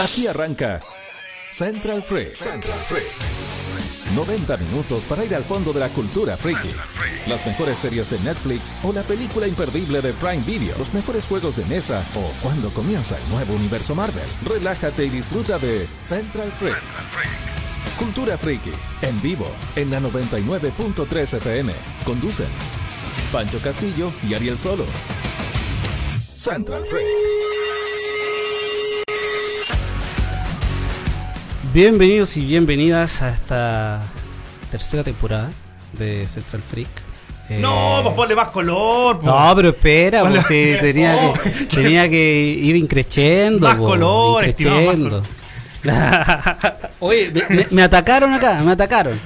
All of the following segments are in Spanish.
Aquí arranca Central Freak. Central Freak. 90 minutos para ir al fondo de la cultura freaky. Las mejores series de Netflix o la película imperdible de Prime Video. Los mejores juegos de mesa o cuando comienza el nuevo universo Marvel. Relájate y disfruta de Central Freak. Cultura Freaky. En vivo en la 99.3 FM. Conducen Pancho Castillo y Ariel Solo. Central Freak. Bienvenidos y bienvenidas a esta tercera temporada de Central Freak. Eh, No, pues ponle más color. pues. No, pero espera, pues, sí, tenía, Oh, que, tenía que ir increciendo. Más po, color, increciendo. Oye, me, me- me atacaron acá, me atacaron.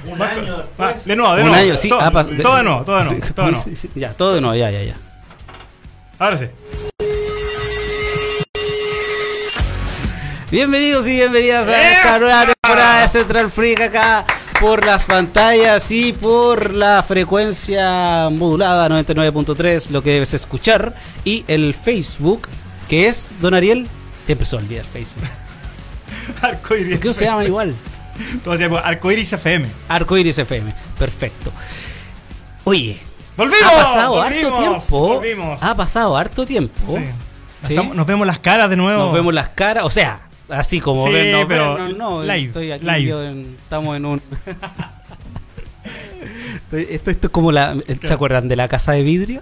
Ah, de nuevo, de Un nuevo. año, sí. todo, ah, todo de nuevo, todo de nuevo. Sí, todo de nuevo. sí, sí, Ya, todo de nuevo, ya, ya, ya. Ahora sí. Bienvenidos y bienvenidas a esta nueva temporada de Central Freak acá por las pantallas y por la frecuencia modulada 99.3, lo que debes escuchar, y el Facebook, que es, don Ariel, siempre se olvida el Facebook. Arcoiris. ¿Por qué no se llaman igual? Todo se llama Arcoiris FM. Arcoiris FM, perfecto. Oye, ¡Volvimos! ha pasado volvimos, harto tiempo. Volvimos. Ha pasado harto tiempo. Sí. Sí. Estamos- nos vemos las caras de nuevo. Nos vemos las caras, o sea, así como Sí, ven, no, pero ven, no, no, live, estoy aquí live. yo en- estamos en un esto, esto es como la ¿se acuerdan de la casa de vidrio?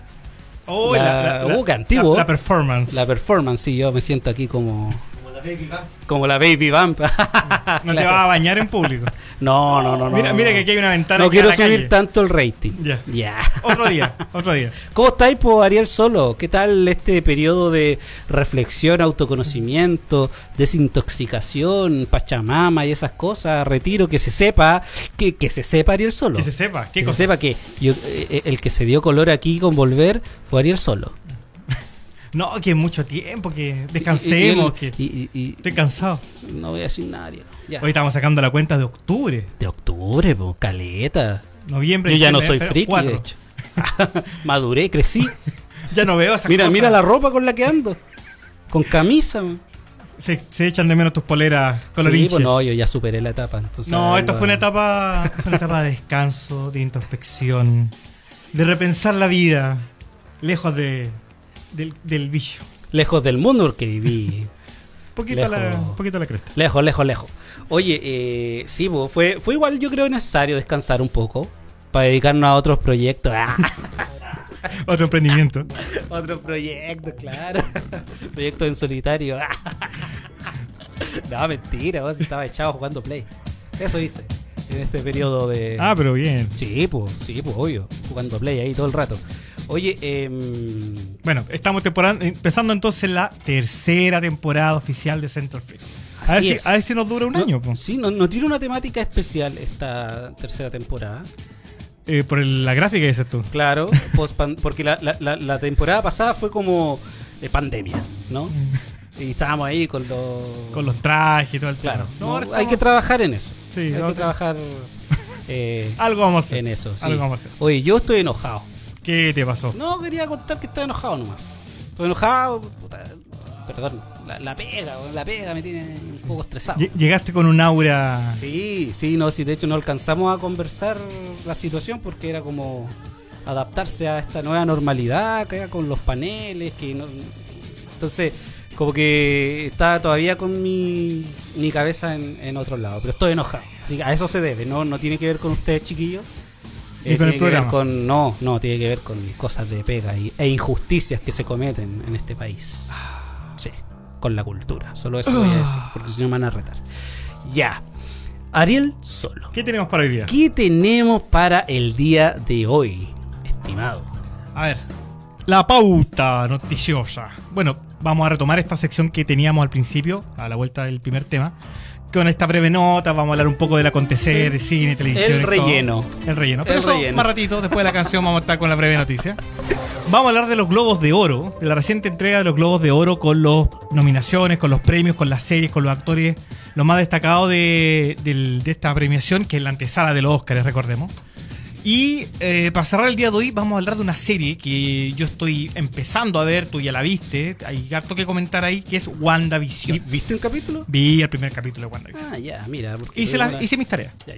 Oh, la- uh, qué antiguo. La, la performance. La performance, sí, yo me siento aquí como como la baby vamp. no te vas a bañar en público. No, no, no, no. mira, no. mira que aquí hay una ventana. No quiero subir calle. tanto el rating. Ya. Ya. Otro día, otro día. ¿Cómo estáis, po, Ariel Solo? ¿Qué tal este periodo de reflexión, autoconocimiento, desintoxicación, pachamama y esas cosas? Retiro, que se sepa, que, que se sepa Ariel Solo. Que se sepa. ¿Qué que cosa? se sepa que yo, eh, el que se dio color aquí con volver fue Ariel Solo. No, que mucho tiempo, que descansemos. Y- y- que... y- Estoy cansado. no voy a decir. Ya. Hoy estamos sacando la cuenta de octubre. De octubre, po, caleta. Noviembre. Yo ya no soy friki, cuatro. de hecho. Maduré, crecí. Ya no veo esas Mira, mira la ropa con la que ando. Con camisa. man. Se, se echan de menos tus poleras Sí, colorinches. pues no, yo ya superé la etapa. entonces no, iba- fue una etapa, fue una etapa de descanso, de introspección, de repensar la vida, lejos de, del, del vicio. Lejos del mundo porque viví. Poquito la, la cresta. lejos, lejos, lejos. Oye, eh, sí, po, fue, fue igual yo creo necesario descansar un poco. Para dedicarnos a otros proyectos. Otro emprendimiento. otros proyectos, claro. proyectos en solitario. no, mentira, vos estaba echado jugando play. Eso hice en este periodo de... Ah, pero bien. Sí, pues, sí, pues, obvio. Jugando play ahí todo el rato. Oye, eh, Bueno, estamos temporada, empezando entonces la tercera temporada oficial de Central Freak. A ver, si, a ver si nos dura un no, año, po. Sí, no, no tiene una temática especial esta tercera temporada. Eh, por el- la gráfica dices tú. Claro, porque la, la- la- la temporada pasada fue como de pandemia, ¿no? Y estábamos ahí con los... Con los trajes y todo el Claro, tema. no, hay que trabajar en eso. Sí, hay que trabajar eh, Algo vamos a hacer. en eso. sí. Algo vamos a hacer. Oye, yo estoy enojado. ¿Qué te pasó? No, quería contar que estoy enojado nomás. Estoy enojado, puta, perdón, la, la pega, la pega me tiene un poco estresado. Lle- Llegaste con un aura. Sí, sí, no, sí, de hecho no alcanzamos a conversar la situación porque era como adaptarse a esta nueva normalidad acá con los paneles, que no, entonces como que estaba todavía con mi, mi cabeza en, en otro lado, pero estoy enojado, así que a eso se debe, no, no tiene que ver con ustedes chiquillos. Ni con el tiene que ver con- no, no, tiene que ver con cosas de pega y, e injusticias que se cometen en este país. Sí, con la cultura. Solo eso voy a decir, porque si no me van a retar. Ya. Ariel solo. ¿Qué tenemos para hoy día? ¿Qué tenemos para el día de hoy, estimado? A ver, la pauta noticiosa. Bueno, vamos a retomar esta sección que teníamos al principio, a la vuelta del primer tema. Con esta breve nota vamos a hablar un poco del acontecer de cine, televisión. El todo. relleno. El relleno. Pero El eso relleno. más ratito, después de la canción vamos a estar con la breve noticia. Vamos a hablar de los Globos de Oro, de la reciente entrega de los Globos de Oro con las nominaciones, con los premios, con las series, con los actores, lo más destacado de, esta premiación, que es la antesala de los Oscars, recordemos. Y eh, para cerrar el día de hoy vamos a hablar de una serie que yo estoy empezando a ver, tú ya la viste, hay harto que comentar ahí, que es ¿Y WandaVision. ¿Viste un capítulo? Vi el primer capítulo de WandaVision. Ah, ya, mira. hice, tuve la- una- hice mis tareas. ya,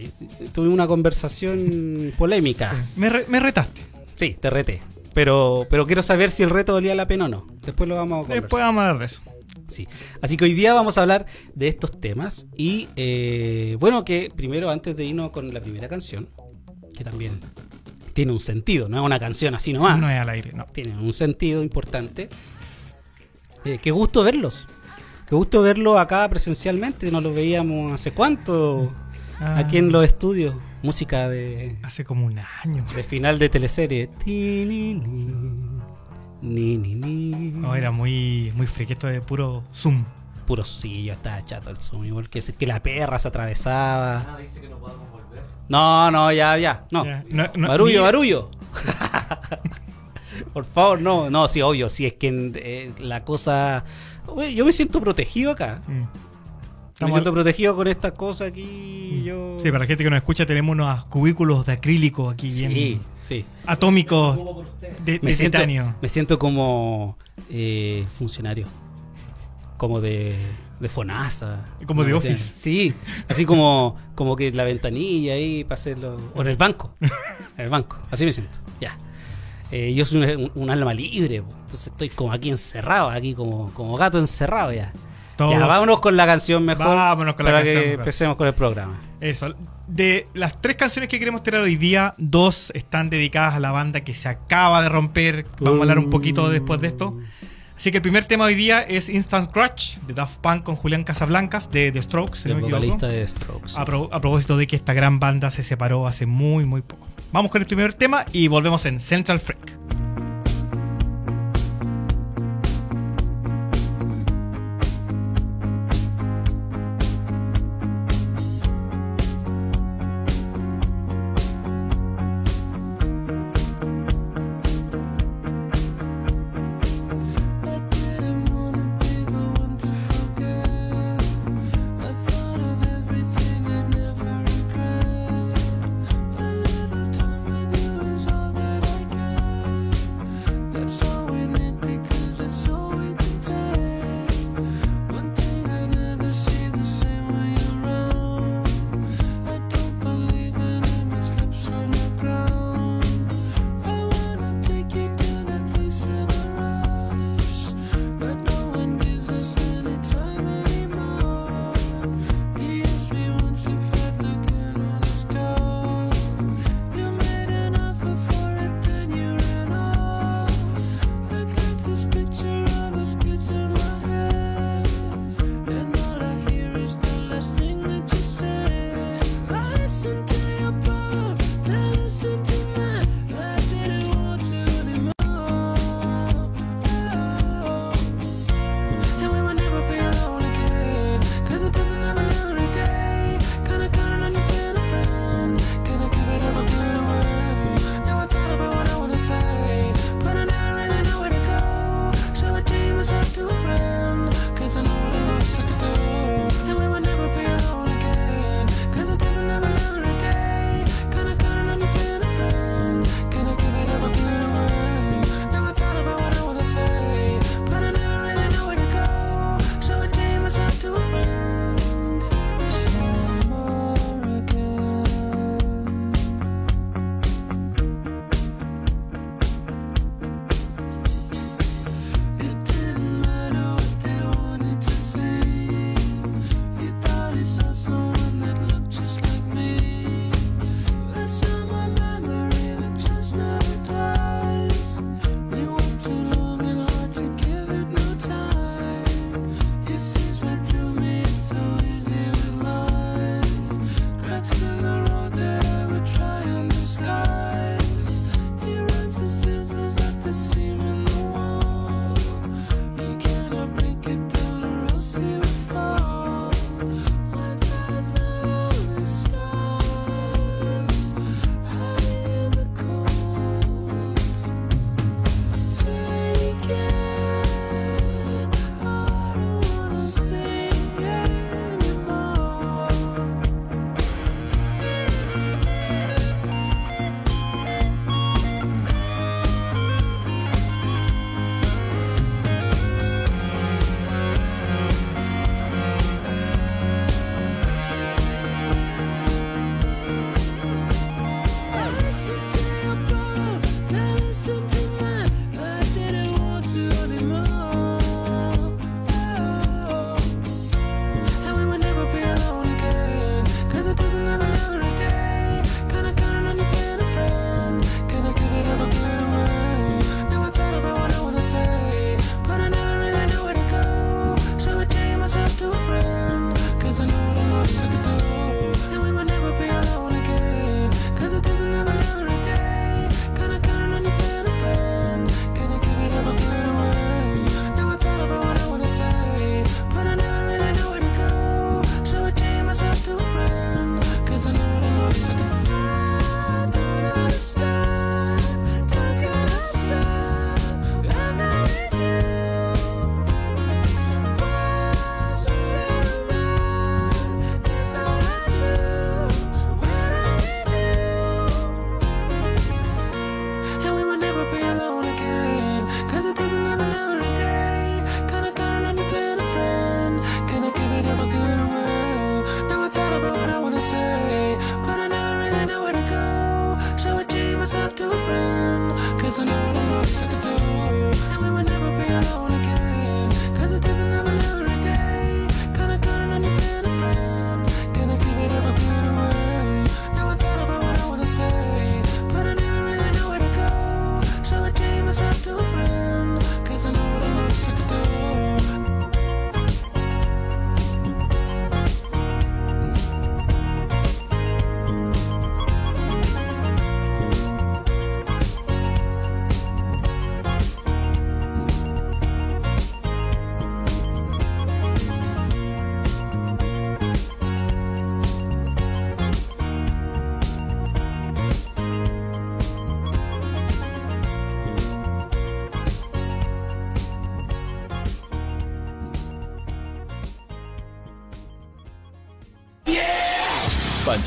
tuve una conversación polémica. Me, re- me retaste. Sí, te reté. Pero, pero quiero saber si el reto valía la pena o no. Después lo vamos a conversar. Después vamos a hablar de eso. Sí. Así que hoy día vamos a hablar de estos temas. Y eh, bueno, que primero, antes de irnos con la primera canción, que también tiene un sentido, no es una canción así nomás. No es al aire, no. Tiene un sentido importante. Eh, qué gusto verlos. Qué gusto verlos acá presencialmente. No los veíamos hace cuánto Ah, aquí en los estudios. Música de, Hace como un año. de final de teleserie. No, era muy, muy freak, esto de puro Zoom. Puro sí, yo estaba chato el zoom, igual que, que la perra se atravesaba. No, no, ya, ya, no. Ya, no- no- barullo, ni- barullo. Por favor, no, no, sí, obvio, si es que eh, la cosa... Yo me siento protegido acá. Mm. Me siento protegido con estas cosas aquí. Yo... Sí, para la gente que nos escucha tenemos unos cubículos de acrílico aquí bien Sí, sí. atómicos de, Me de siento, titanio. me siento como eh, funcionario. Como de, de FONASA. Como de. Office. Sí, así como, como que la ventanilla ahí para hacerlo. O en el banco. En el banco, así me siento. Ya. Eh, yo soy un, alma libre, entonces estoy como aquí encerrado, aquí como, como gato encerrado ya. Todos- Ya, vámonos con la canción mejor. Vámonos con la para canción que empecemos con el programa. Eso. De las tres canciones que queremos tirar hoy día, dos están dedicadas a la banda que se acaba de romper. Vamos a hablar un poquito después de esto. Así que el primer tema hoy día es Instant Crush de Daft Punk con Julián Casablancas de The Strokes, si El vocalista de Strokes. A, pro- a propósito de que esta gran banda se separó hace muy, muy poco. Vamos con el primer tema y volvemos en Central Freak.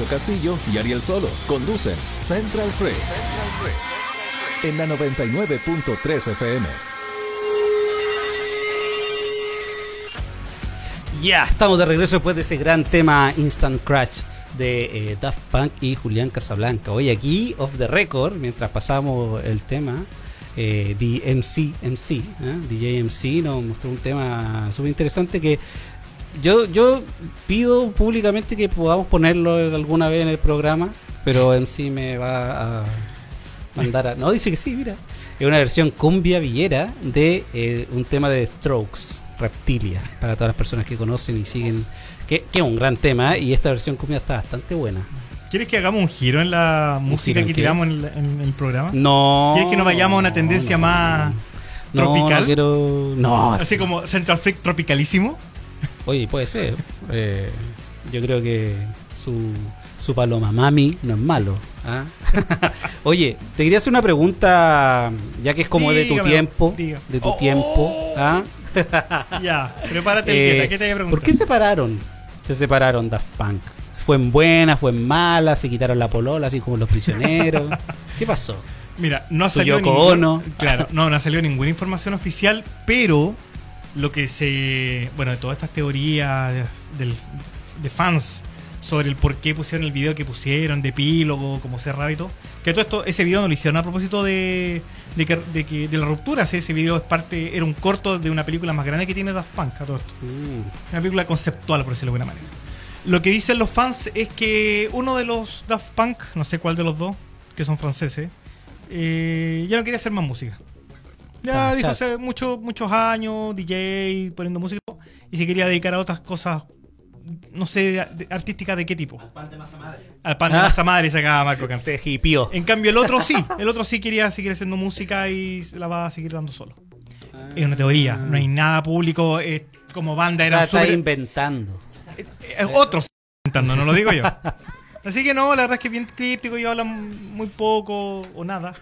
Castillo y Ariel Solo conducen Central Free. En la 99.3 FM. Ya, estamos de regreso después de ese gran tema Instant Crash de eh, Daft Punk y Julián Casablanca. Hoy aquí, off the record, mientras pasamos el tema, eh, DMC, MC, ¿eh? DJ MC nos mostró un tema súper interesante que yo, yo pido públicamente que podamos ponerlo alguna vez en el programa, pero MC me va a mandar a... No, dice que sí, mira. Es una versión cumbia villera de eh, un tema de Strokes, Reptilia, para todas las personas que conocen y siguen, que, que es un gran tema, y esta versión cumbia está bastante buena. ¿Quieres que hagamos un giro en la música en que qué? tiramos en, en el programa? No. ¿Quieres que nos vayamos a una tendencia más no, tropical? No, quiero... No, Así como Central Freak tropicalísimo. Oye, puede ser. Eh, yo creo que su, su paloma mami no es malo. ¿ah? Oye, te quería hacer una pregunta, ya que es como de tu tiempo. De tu Oh, tiempo. oh. ¿ah? Ya, prepárate, Eh, Elgueta, ¿qué te voy a preguntar? ¿Por qué se separaron? Se separaron Daft Punk. ¿Fue en buena, fue en mala? ¿Se quitaron la polola, así como los prisioneros? ¿Qué pasó? Mira, no ha salido ningún-. Claro, no, no ha salido ninguna información oficial, pero lo que se. Bueno, de todas estas teorías de, del- de fans sobre el por qué pusieron el video que pusieron, de epílogo, como cerrado y todo. Que todo esto, ese video no lo hicieron a propósito de, de, que, de, que- de la ruptura. sí, Ese video es parte, era un corto de una película más grande que tiene Daft Punk, a todo esto. Mm, Una película conceptual, por decirlo de alguna manera. Lo que dicen los fans es que uno de los Daft Punk, no sé cuál de los dos, que son franceses, eh, ya no quería hacer más música. Ya Ah, dijo hace muchos muchos años, DJ, poniendo música, y se quería dedicar a otras cosas, no sé, de- de- artísticas de qué tipo. Al pan de masa madre. Al pan de Ah. masa madre sacaba Marco Cantz. Se hipió. En cambio, el otro sí, el otro sí quería seguir haciendo música y la va a seguir dando solo. Es una teoría, no hay nada público, eh, como banda era está súper inventando. eh, otros intentando, no lo digo yo. Así que no, la verdad es que es bien típico, yo hablan muy poco o nada.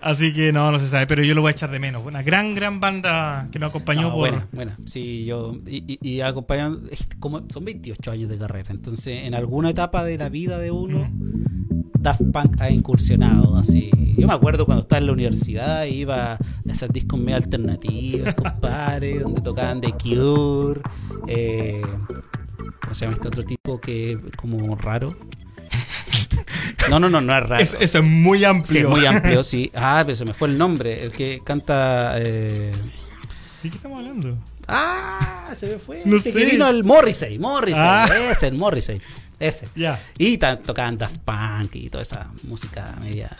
Así que no, no se sabe, pero yo lo voy a echar de menos. Una gran, gran banda que nos acompañó No, por... Bueno, bueno, sí, yo. Y, y, y acompañan. Como, son 28 años de carrera. Entonces, en alguna etapa de la vida de uno, Daft Punk ha incursionado así. Yo me acuerdo cuando estaba en la universidad, iba a esos discos medio alternativos, compadre, donde tocaban The Cure. Eh, ¿Cómo se llama este otro tipo que es como raro? No, no, no, no es raro. Es- eso es muy amplio. Sí, es muy amplio, sí. Ah, pero se me fue el nombre. El que canta. Eh... ¿De qué estamos hablando? Ah, se me fue. No sé. que vino el Morrissey. Morrissey. Ah. Ese, el Morrissey. Ese. Ya. Y ta- tocaban Daft Punk y toda esa música media.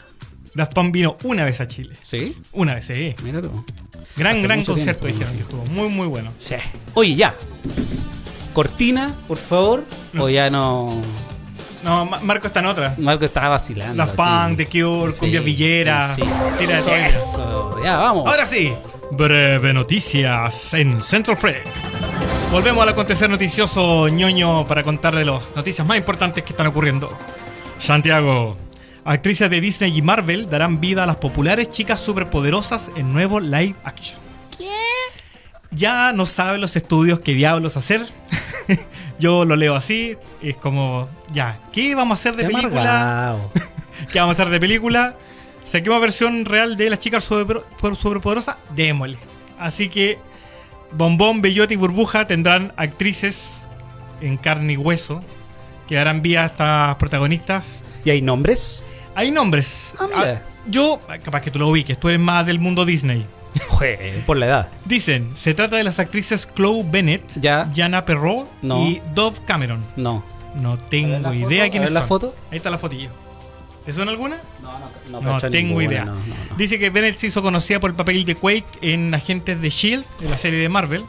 Daft Punk vino una vez a Chile. ¿Sí? Una vez, sí. Mira tú. Gran, Hace gran concierto tiempo. dijeron que estuvo. Muy, muy bueno. Sí. Oye, ya. Cortina, por favor. No. O ya no. No, Ma- Marco está en otra. Marco estaba vacilando. Aquí. Punk, The Cure, Sí, Cumbia Villera. sí. Tira de. Eso. Ya, vamos. Ahora sí, breve noticias en Central Freak. Volvemos al acontecer noticioso ñoño para contarle las noticias más importantes que están ocurriendo. Santiago. Actrices de Disney y Marvel darán vida a las populares chicas superpoderosas en nuevo live action. ¿Qué? Ya no saben los estudios qué diablos hacer. Yo lo leo así. Es como, ya, ¿qué vamos a hacer de Qué película? ¿Qué vamos a hacer de película? Saquemos versión real de las chicas super- superpoderosas, démosle. Así que Bombón, Bellota y Burbuja tendrán actrices en carne y hueso que darán vida a estas protagonistas. ¿Y hay nombres? Hay nombres. Ah, mira. Ah, yo, capaz que tú lo ubiques, tú eres más del mundo Disney. Jue, por la edad. Dicen, se trata de las actrices Chloe Bennett, Ya. Jana Perrault No. y Dove Cameron. No. No tengo idea quiénes la son. foto. Ahí está la fotillo. ¿Te suena alguna? No, no, No, cacho tengo ninguna, idea. no, no, no. Dice que Bennett se hizo conocida por el papel de Quake en Agentes de Shield, en la serie de Marvel.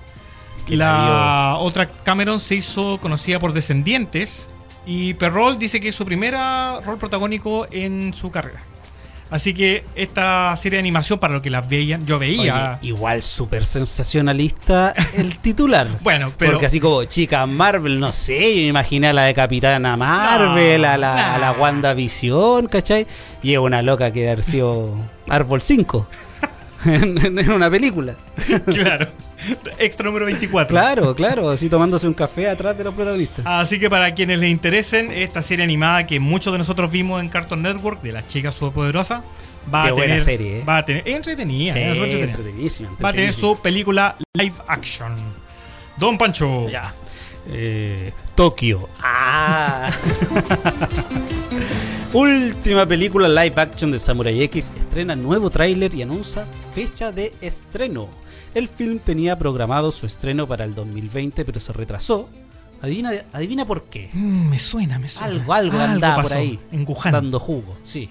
La otra Cameron se hizo conocida por Descendientes. Y Perrol dice que es su primera rol protagónico en su carrera. Así que esta serie de animación, para lo que la veían, yo veía. Oye, igual súper sensacionalista el titular. Bueno, pero- Porque así como chica Marvel, no sé, yo me imaginé a la de Capitana Marvel, No, a, la, a la nah. WandaVision, ¿cachai? Y es una loca que ha sido Árbol 5 en, en- en una película. claro. Extra número 24. Claro, claro, así tomándose un café atrás de los protagonistas. Así que para quienes les interesen, esta serie animada que muchos de nosotros vimos en Cartoon Network, de las chicas superpoderosas, va Qué a buena tener. serie, ¿eh? Va a tener. Entretenida, Sí, es entretenida. entretenidísima, Va a tener su película live action. Don Pancho. Ya. Eh, Tokio. Ah. Última película live action de Samurai X estrena nuevo tráiler y anuncia fecha de estreno. El film tenía programado su estreno para el 2020, pero se retrasó. Adivina, adivina por qué. Mm, me suena, me suena. Algo, algo, andaba por ahí. En Wuhan. Dando jugo, sí.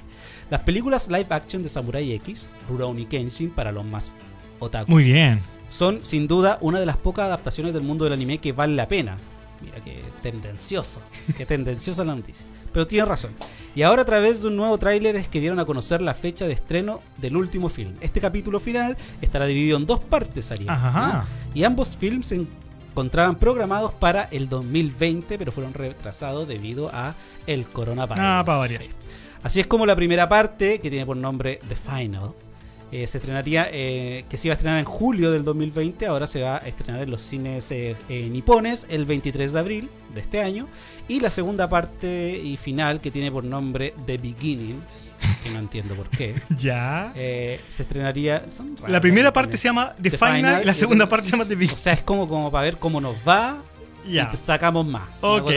Las películas live action de Samurai X, Rurouni Kenshin, para los más otaku, Muy bien. son sin duda una de las pocas adaptaciones del mundo del anime que vale la pena. Mira qué tendencioso, qué tendenciosa la noticia. Pero tiene razón. Y ahora a través de un nuevo tráiler es que dieron a conocer la fecha de estreno del último film. Este capítulo final estará dividido en dos partes, Ariel. Ajá. ¿no? Y ambos films se encontraban programados para el 2020, pero fueron retrasados debido a el coronavirus. Ah, para variar. Así es como la primera parte, que tiene por nombre The Final, eh, se estrenaría, eh, que se iba a estrenar en julio del 2020, ahora se va a estrenar en los cines eh, eh, nipones el 23 de abril de este año. Y la segunda parte y final, que tiene por nombre The Beginning, que no entiendo por qué, Ya. eh, se estrenaría... La primera parte se llama The, The Final, Final y la y segunda el- parte se llama The Big. O sea, es como, como para ver cómo nos va Ya. y te sacamos más. Ok.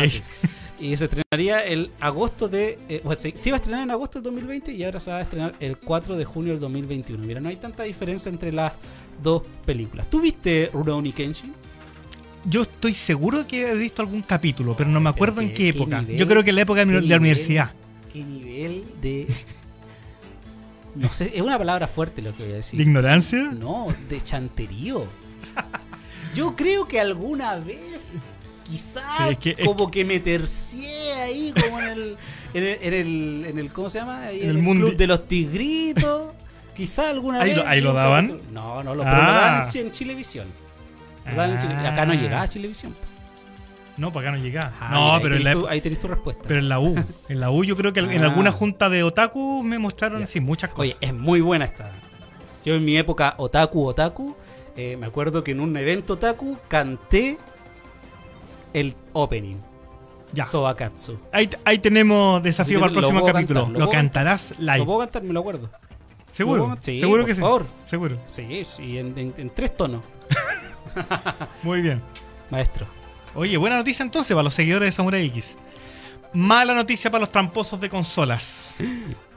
Y se estrenaría el agosto de. eh, bueno, se, se iba a estrenar en agosto del 2020 y ahora se va a estrenar el 4 de junio del 2021. Mira, no hay tanta diferencia entre las dos películas. ¿Tú viste Rurouni Kenshin? Yo estoy seguro que he visto algún capítulo, pero no me acuerdo en qué- época. nivel, Yo creo que en la época de qué la nivel. universidad. ¿Qué nivel de. No sé, es una palabra fuerte lo que voy a ¿De decir. ignorancia? No, de chanterío. Yo creo que alguna vez, quizás, Sí, es que- es como que me tercié ahí, como en el, en el, en el, en el- ¿cómo se llama? Ahí En el el, club de los tigritos. Quizás alguna Ahí vez. lo- ahí lo daban. No, no, lo, pero lo Ah. daban en, Chi- en Chilevisión. Lo daban en Chile- Acá no Ah. llegaba a Chilevisión. No, para acá no llega. Ah, no, mira, pero ahí, tenés tu, ahí tenés tu respuesta. pero en la U. En la U yo creo que en alguna junta de otaku me mostraron Ya. sí, muchas cosas. Oye, es muy buena esta. Yo en mi época otaku otaku, eh, me acuerdo que en un evento otaku canté el opening, ya. Sobakatsu. Ahí, ahí tenemos desafío para el lo próximo capítulo. cantar, lo lo cantarás ¿Lo live. puedo cantar? Me lo acuerdo. ¿Seguro? ¿Lo? Sí, Seguro por que sí. favor. Seguro. Sí, sí, en, en- en tres tonos, Muy bien. maestro. Oye, buena noticia entonces para los seguidores de Samurai X. Mala noticia para los tramposos de consolas.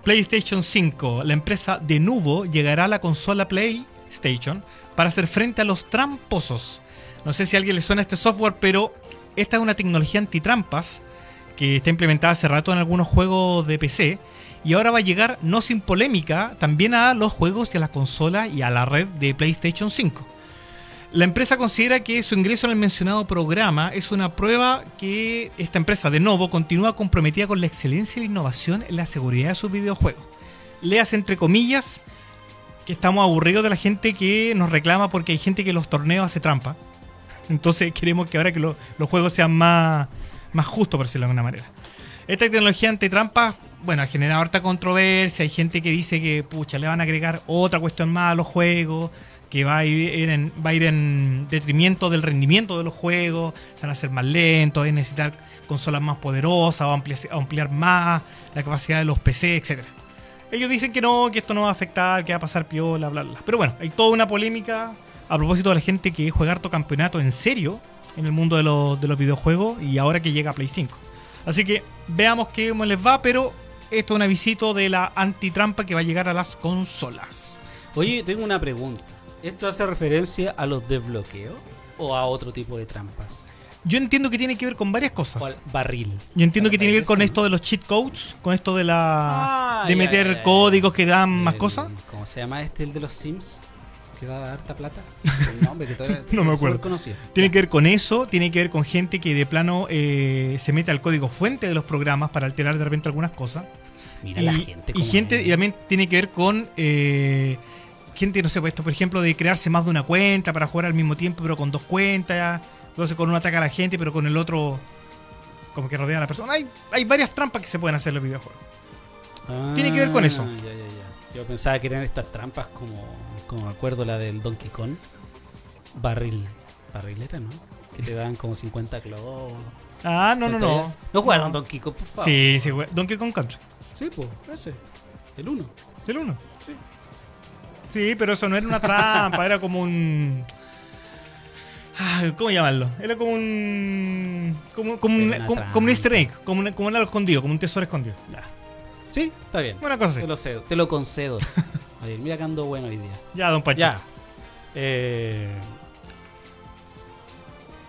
PlayStation 5. La empresa de Nuvo llegará a la consola PlayStation para hacer frente a los tramposos. No sé si a alguien le suena este software, pero esta es una tecnología antitrampas que está implementada hace rato en algunos juegos de PC y ahora va a llegar, no sin polémica, también a los juegos y a la consola y a la red de PlayStation 5. La empresa considera que su ingreso en el mencionado programa es una prueba que esta empresa de Novo continúa comprometida con la excelencia y la innovación en la seguridad de sus videojuegos. Leas entre comillas que estamos aburridos de la gente que nos reclama porque hay gente que los torneos hace trampa. Entonces queremos que ahora que lo- los juegos sean más, más justos, por decirlo de alguna manera. Esta tecnología antitrampa, bueno, ha generado harta controversia. Hay gente que dice que, pucha, le van a agregar otra cuestión más a los juegos, que va a ir en, va a ir en detrimento del rendimiento de los juegos, se van a hacer más lentos, es necesitar consolas más poderosas, o ampliar, ampliar más la capacidad de los PC, etcétera. Ellos dicen que no, que esto no va a afectar, que va a pasar piola, bla, bla. Pero bueno, hay toda una polémica a propósito de la gente que juega harto campeonato en serio en el mundo de los, de los videojuegos y ahora que llega a Play 5. Así que veamos cómo les va, pero esto es un avisito de la antitrampa que va a llegar a las consolas. Oye, tengo una pregunta. ¿Esto hace referencia a los desbloqueos o a otro tipo de trampas? Yo entiendo que tiene que ver con varias cosas. ¿O al barril? Yo entiendo que tiene que ver con esto de los cheat codes, con esto de la Ah, de meter ya, ya, ya. códigos que dan más cosas. ¿Cómo se llama este, el de los Sims? Que da harta plata. El nombre que todavía No me acuerdo. superconocido. Tiene que ver con eso, tiene que ver con gente que de plano eh, se mete al código fuente de los programas para alterar de repente algunas cosas. Mira y, la gente. y gente es. y también tiene que ver con eh, gente, no sé, pues esto, por ejemplo, de crearse más de una cuenta para jugar al mismo tiempo, pero con dos cuentas. Entonces con uno ataca a la gente, pero con el otro como que rodea a la persona. Hay, hay varias trampas que se pueden hacer en los videojuegos. tiene que ver con eso. Ah, ya, ya, ya. Yo pensaba que eran estas trampas como, como me acuerdo la del Donkey Kong. barril. Barrilera, ¿no? Que te dan como 50 globos. Ah, no, no, no. No jugaron Donkey Kong, por favor. Sí, sí. Donkey Kong Country. Sí, pues, ese. El 1. Del 1. Sí. Sí, pero eso no era una trampa, era como un. Ah, ¿Cómo llamarlo? Era como un. Como, como, un, como, un easter egg, como, un- como un algo escondido, como un tesoro escondido. Sí, está bien. Una cosa. Te lo cedo, te lo concedo. Mira que ando bueno hoy día. Ya, don Pachito. Ya. Eh,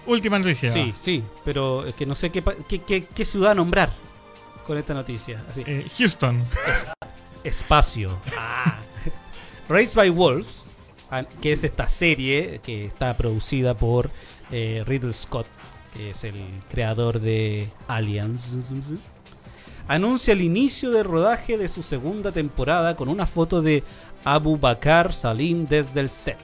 Última noticia. sí, sí, pero es que no sé qué, qué, qué- qué ciudad nombrar con esta noticia. Así. Eh, Houston. Espacio. Ah. Raised by Wolves, ah, que es esta serie que está producida por eh, Riddle Scott, que es el creador de Aliens, anuncia el inicio del rodaje de su segunda temporada con una foto de Abu Bakar Salim desde el set.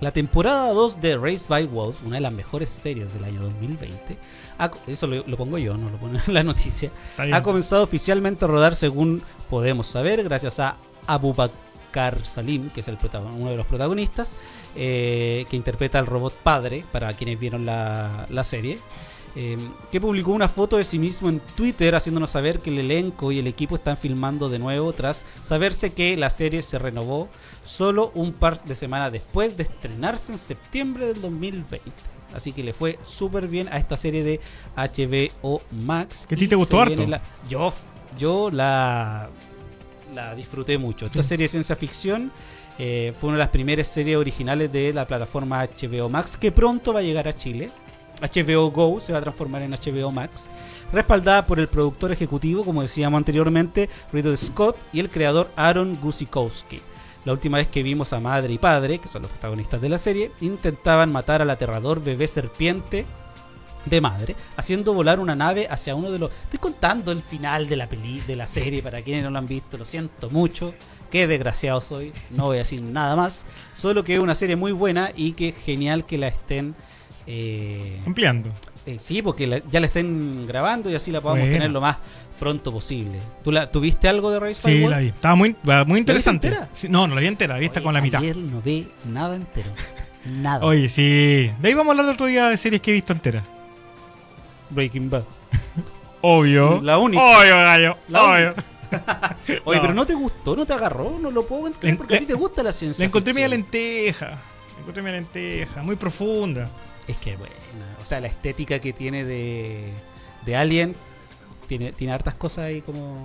La temporada 2 de Raised by Wolves, una de las mejores series del año 2020, ha co- eso lo, lo pongo yo, no lo pone en la noticia, ha comenzado oficialmente a rodar según podemos saber, gracias a Abu Bakar Salim, que es el uno de los protagonistas, eh, que interpreta al robot padre, para quienes vieron la, la serie, eh, que publicó una foto de sí mismo en Twitter haciéndonos saber que el elenco y el equipo están filmando de nuevo tras saberse que la serie se renovó solo un par de semanas después de estrenarse en septiembre del 2020. Así que le fue súper bien a esta serie de HBO Max. ¿Que a ti te gustó harto? la- yo, yo la, la disfruté mucho. Esta Sí. serie de ciencia ficción eh, fue una de las primeras series originales de la plataforma HBO Max que pronto va a llegar a Chile. HBO Go se va a transformar en HBO Max, respaldada por el productor ejecutivo, como decíamos anteriormente, Riddle Scott y el creador Aaron Guzikowski. La última vez que vimos a madre y padre, que son los protagonistas de la serie, intentaban matar al aterrador bebé serpiente de madre, haciendo volar una nave hacia uno de los. Estoy contando el final de la peli de la serie para quienes no lo han visto, lo siento mucho. Qué desgraciado soy, no voy a decir nada más. Solo que es una serie muy buena y que genial que la estén. Eh, Ampliando. eh, sí, porque la- ya la estén grabando y así la podamos tener lo más pronto posible. ¿Tú la, ¿Tuviste algo de Race Sí, la vi. Estaba muy, muy interesante. entera? Sí, no, no la vi entera, la vi hasta con la mitad. Ayer no vi nada entero. Nada. Oye, sí. De ahí vamos a hablar del otro día de series que he visto enteras. Breaking Bad. Obvio. La única. Obvio, gallo. La Obvio. Oye, No. pero no te gustó, no te agarró, no lo puedo entender Le- porque a ti le- te gusta la ciencia. La encontré media lenteja. La encontré media lenteja. Muy profunda. Es que buena. O sea, la estética que tiene de, de Alien tiene, tiene hartas cosas ahí como.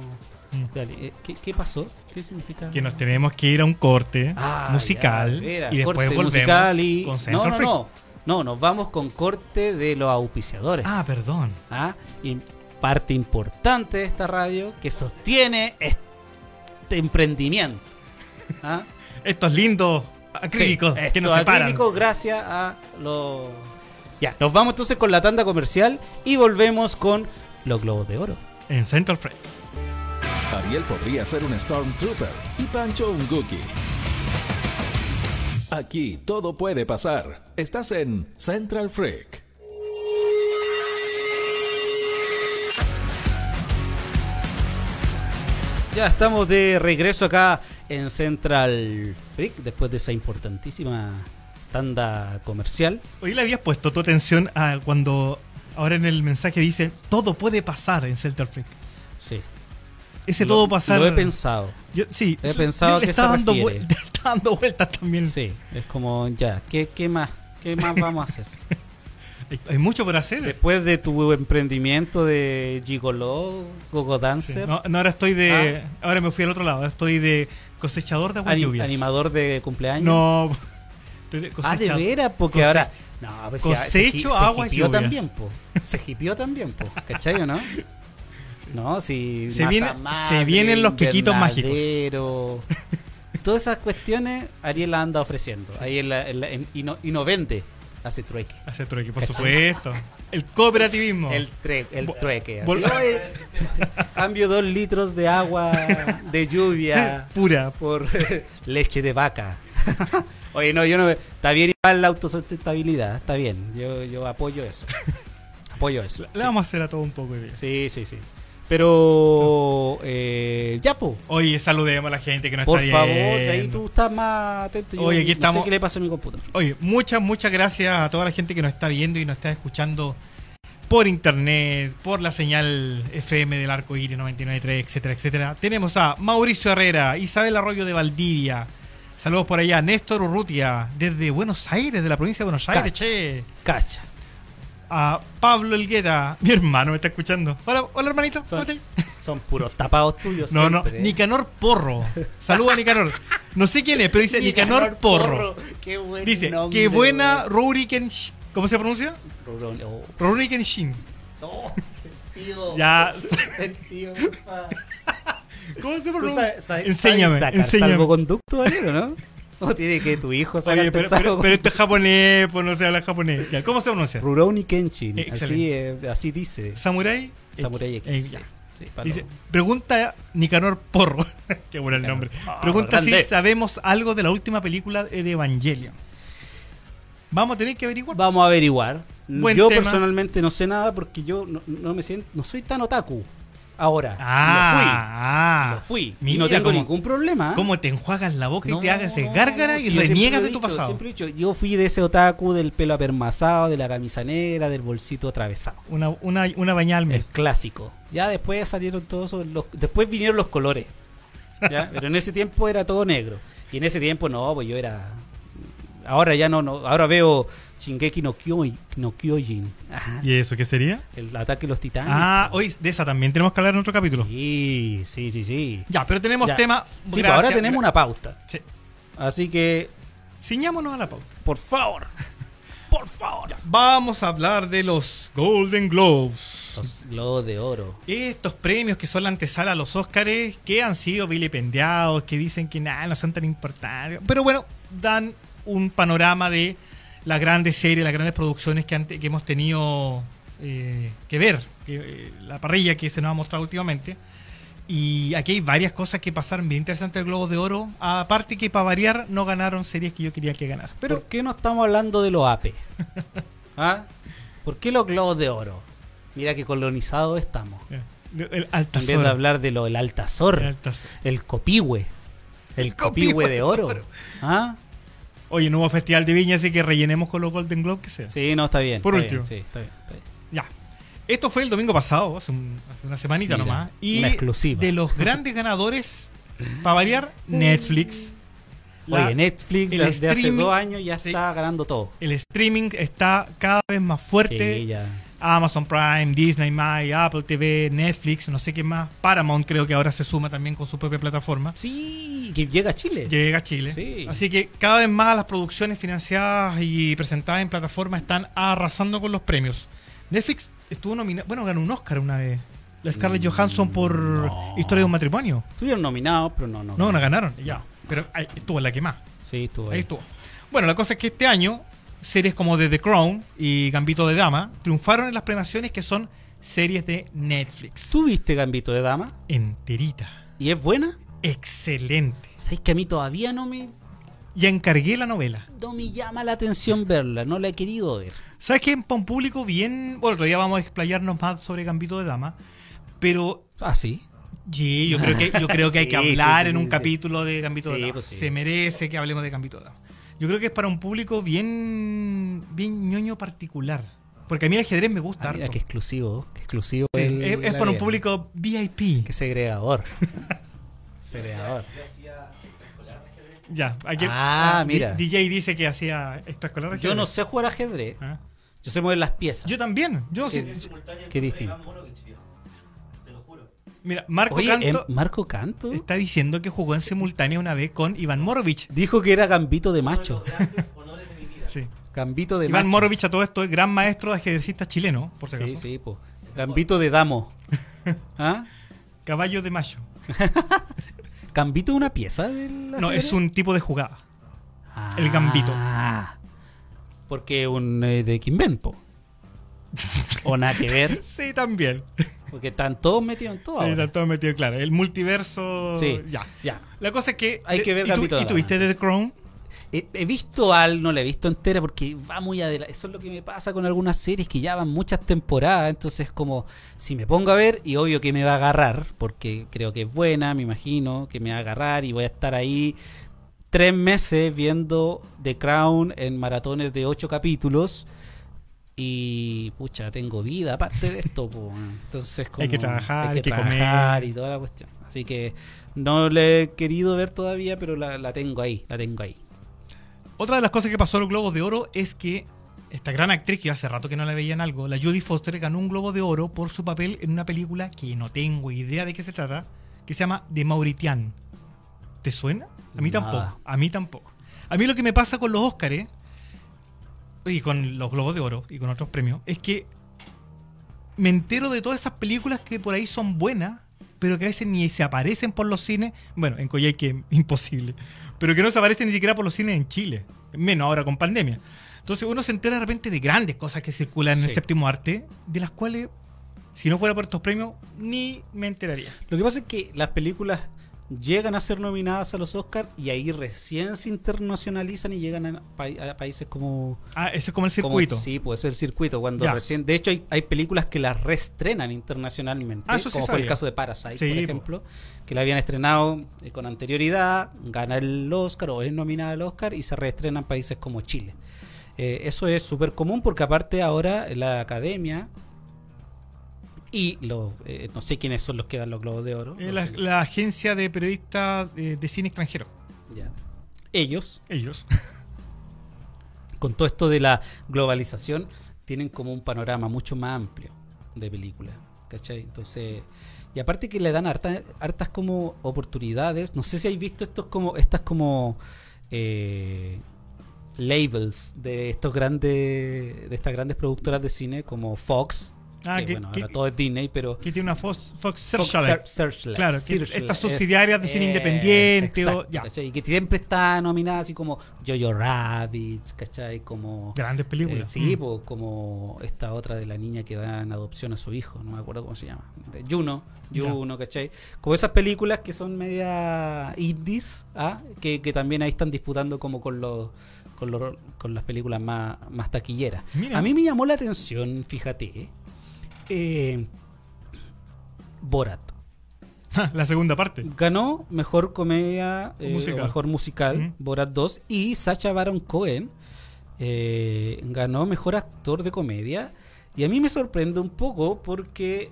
Mm. Eh, ¿Qué, qué pasó? ¿Qué significa? Que nos tenemos que ir a un corte Ah, musical. ya, mira, y después corte volvemos musical y- con No, no, no. No, nos vamos con corte de los auspiciadores. Ah, perdón. ¿ah? Y parte importante de esta radio que sostiene este emprendimiento. ¿ah? Estos lindos acrílicos Sí, que nos estos separan. acrílicos gracias a los... Ya, nos vamos entonces con la tanda comercial y volvemos con los globos de oro. En Central Freak. Ariel podría ser un Stormtrooper y Pancho un Gookie. Aquí todo puede pasar. Estás en Central Freak. Ya estamos de regreso acá en Central Freak después de esa importantísima tanda comercial. Hoy le habías puesto tu atención a cuando ahora en el mensaje dicen todo puede pasar en Central Freak. Sí. Ese Lo- todo pasar. Lo he pensado. Yo, sí, he pensado que estaba se dando, refiere. está dando vueltas también. Sí, es como ya, ¿qué, qué más? ¿Qué más vamos a hacer? Hay, hay mucho por hacer. Después de tu emprendimiento de Gigolo, Gogo Sí. Dancer, No, no, ahora estoy de. Ahora me fui al otro lado. ahora Estoy de cosechador de aguas ani- lluvias. animador de cumpleaños. No. De Ah, de veras, porque ahora. No, pues cosecho se, aguas se hipió también, po. Se hipió también, po. ¿Cachai o no? No, si. Se masa viene- madre, se vienen los quequitos mágicos. Todas esas cuestiones Ariel la anda ofreciendo. Ahí en la, en la- en- y, no, y no vende, hace trueque. Hace trueque, por supuesto. El cooperativismo. El, tre- el trueque. así, vol- "Oye, cambio dos litros de agua de lluvia Pura. por leche de vaca. Oye, no, yo no. Está bien igual la autosustentabilidad. Está bien. Yo, yo apoyo eso. Apoyo eso. Le vamos a hacer a todo un poco de Sí, sí, sí. Pero, eh, ya, po. Oye, saludemos a la gente que nos Por está favor, viendo. ahí tú estás más atento. Yo Oye, aquí no estamos- sé qué le pasa a mi computador. Oye, muchas, muchas gracias a toda la gente que nos está viendo y nos está escuchando por internet, por la señal FM del Arco Iris 99.3, etcétera, etcétera. Tenemos a Mauricio Herrera, Isabel Arroyo de Valdivia. Saludos por allá, Néstor Urrutia, desde Buenos Aires, de la provincia de Buenos Aires, Cacha. che. Cacha. A Pablo Elgueta, mi hermano me está escuchando. Hola, hola hermanito, ¿cómo estás? son puros tapados tuyos. No, no, ¿eh? Nicanor Porro. Saludos a Nicanor. No sé quién es, pero dice Nicanor, Porro. Qué buen Dice, nombre, qué buena. Ruriken... ¿Cómo se pronuncia? Oh, Ruriken Shin. no, sentido. Ya. Sentido, porfa. ¿Cómo se ¿Tú pronuncia? sabes- sabes- enséñame, sacar enséñame. salvoconducto, no? ¿O tiene que tu hijo sacar Oye, pero, pero, pero esto es japonés, pues no se habla japonés. Ya, ¿Cómo se pronuncia? Rurouni Kenshin. Así, eh, así dice. Samurai. Samurai X. Eh, ya. Sí, Dice, pregunta Nicanor Porro. Qué bueno el nombre. Pregunta si grande. sabemos algo de la última película de Evangelion. Vamos a tener que averiguar. Vamos a averiguar. Buen yo tema. personalmente no sé nada porque yo no, no me siento, no soy tan otaku. Ahora, Ah, lo fui. Lo fui. y Mira no tengo cómo- ningún problema. ¿Cómo te enjuagas la boca y No, te hagas no, gárgara no, y reniegas de tu pasado? siempre he dicho, yo fui de ese otaku del pelo apermazado, de la camisa negra, del bolsito atravesado. Una, una, una bañada al El clásico. Ya después salieron todos los, después vinieron los colores. ¿ya? Pero en ese tiempo era todo negro. Y en ese tiempo no, pues yo era ahora ya no, no ahora veo Shingeki no, Kyojin, no Kyojin. Ajá. ¿Y eso qué sería? El ataque de los titanes. Ah, hoy de esa también tenemos que hablar en otro capítulo. Sí, sí, sí, sí. Ya, pero tenemos Ya. tema. Sí, pues gracias, ahora tenemos gra- una pauta. Sí. Así que, Ciñámonos a la pauta. por favor, por favor. Vamos a hablar de los Golden Globes. Los globos de oro. Estos premios que son la antesala a los Óscares, que han sido vilipendiados, que dicen que nada, no son tan importantes. Pero bueno, dan un panorama de las grandes series, las grandes producciones que, ante- que hemos tenido eh, que ver, que, eh, la parrilla que se nos ha mostrado últimamente. Y aquí hay varias cosas que pasaron bien interesantes del Globo de Oro. Aparte que para variar no ganaron series que yo quería que ganaran. Pero ¿Por qué no estamos hablando de los AP? ¿Ah? ¿Por qué los globos de oro? Mira que colonizados estamos. el En vez Altazor. de hablar de lo del Altazor, El Altazor. el Copihue. El Copihue Copihue de oro. ¿Ah? Oye, nuevo festival de viña, así que rellenemos con los Golden Globe que sea. Sí, no, está bien. Por está último. bien, sí, está bien, está bien. Ya. Esto fue el domingo pasado, hace, un- hace una semanita Mira, nomás. Y exclusiva. de los grandes ganadores, para variar, Netflix. La- Oye, Netflix el desde hace dos años ya sí. está ganando todo. el streaming está cada vez más fuerte. Sí, ya. Amazon Prime, Disney My, Apple TV, Netflix, no sé qué más. Paramount creo que ahora se suma también con su propia plataforma. Sí, que llega a Chile. Llega a Chile. Sí. Así que cada vez más las producciones financiadas y presentadas en plataformas están arrasando con los premios. Netflix estuvo nominado, bueno, ganó un Oscar una vez. La Scarlett Johansson por Mm, no. Historia de un matrimonio. Estuvieron nominados, pero no, no. No, no ganaron, ya. Pero ahí estuvo en la que más. Sí, estuvo Ahí ahí. estuvo. Bueno, la cosa es que este año, series como The, The Crown y Gambito de Dama triunfaron en las premiaciones que son series de Netflix. ¿Tú viste Gambito de Dama? Enterita. ¿Y es buena? Excelente. ¿Sabes que a mí todavía no me, Ya encargué la novela. no me llama la atención verla? No la he querido ver. ¿Sabes qué? Para un público bien. Bueno, todavía vamos a explayarnos más sobre Gambito de Dama. Pero ¿Ah, sí? sí, yo creo que, yo creo que hay que sí, hablar sí, en un capítulo de Gambito de Dama. pues. Se merece que hablemos de Gambito de Dama. Yo creo que es para un público bien. bien ñoño particular. Porque a mí el ajedrez me gusta Ah, mira, harto. qué exclusivo. Qué exclusivo. Sí, el- es, para un público VIP. Qué segregador. segregador. Ya, aquí, Ah, Di- mira. DJ dice que hacía extraescolar. Yo no ajedrez. sé jugar ajedrez. Ah. Yo sé mover las piezas. Yo también. Yo Qué, sí. qué distinto. Mira, Marco Oye, Canto em, Marco Canto está diciendo que jugó en simultánea una vez con Iván Morovich. dijo que era Gambito de macho. Sí. Gambito de Iván macho. Morovich a todo esto es gran maestro de ajedrecista chileno, por si acaso. Sí, sí, po. Gambito de damo. ¿Ah? Caballo de mayo. ¿Gambito es una pieza del No, ajedrez? es un tipo de jugada. el gambito. Ah, porque un eh, de Kimben, po. O nada que ver, Sí, también. porque están todos metidos en todo. Sí, ahora. está todo metido claro. El multiverso. Sí. Ya. Ya. La cosa es que. Hay que ver ¿Y, tú, ¿y tuviste. The Crown? he, he visto al, no la he visto entera porque va muy adelante. Eso es lo que me pasa con algunas series que ya van muchas temporadas. Entonces, como si me pongo a ver, y obvio que me va a agarrar, porque creo que es buena, me imagino, que me va a agarrar y voy a estar ahí tres meses viendo The Crown en maratones de ocho capítulos. Y pucha, tengo vida aparte de esto. po. Entonces, como, Hay que trabajar, hay que, que trabajar comer. y toda la cuestión. Así que no le he querido ver todavía, pero la, la tengo ahí, la tengo ahí. Otra de las cosas que pasó en los Globos de Oro es que esta gran actriz, que hace rato que no la veía en algo, la Judy Foster, ganó un Globo de Oro por su papel en una película que no tengo idea de qué se trata, que se llama The Mauritian. ¿Te suena? A mí Nada. tampoco. A mí tampoco. A mí lo que me pasa con los Óscares y con los Globos de Oro y con otros premios es que me entero de todas esas películas que por ahí son buenas, pero que a veces ni se aparecen por los cines. Bueno, en Coyhaique imposible. Pero que no se aparecen ni siquiera por los cines en Chile. Menos ahora con pandemia. Entonces uno se entera de repente de grandes cosas que circulan en el séptimo arte, de las cuales, si no fuera por estos premios, ni me enteraría. Lo que pasa es que las películas llegan a ser nominadas a los Oscars y ahí recién se internacionalizan y llegan a, pa- a países como Ah, ese es como el como- circuito. sí, puede ser el circuito. Cuando Ya. recién, de hecho, hay, hay películas que las reestrenan internacionalmente, Ah, eso sí como fue el caso de Parasite, Sí, por po. ejemplo, que la habían estrenado eh, con anterioridad, gana el Oscar o es nominada al Oscar y se reestrena en países como Chile. Eh, eso es súper común porque aparte ahora la academia y los, eh, no sé quiénes son los que dan los globos de oro. Eh, la, que- la agencia de periodistas eh, de cine extranjero. ya. Ellos Ellos. con todo esto de la globalización, tienen como un panorama mucho más amplio de películas. ¿Cachai? Entonces, y aparte que le dan harta- hartas como oportunidades. No sé si habéis visto estos como, estas como eh, labels de estos grandes, de estas grandes productoras de cine como Fox. Ah, que, que, bueno, que- ahora todo es Disney, pero que tiene una Fox, Fox Searchlight. Search- Searchlight, Claro, Searchlight, estas es- subsidiarias de cine eh, independiente. Y que siempre está nominada así como Jojo Rabbits, ¿cachai? Como Grandes películas. eh, sí, Mm. po, como esta otra de la niña que da en adopción a su hijo, no me acuerdo cómo se llama. De Juno, Ya. Juno, ¿cachai? Como esas películas que son media indies, ¿ah? que, que también ahí están disputando como con los con, los, con las películas más, más taquilleras. Mira. A mí me llamó la atención, fíjate, eh, Borat. la segunda parte. Ganó mejor comedia, eh, Musical. mejor musical. Borat 2, y Sacha Baron Cohen eh, ganó mejor actor de comedia. Y a mí me sorprende un poco porque,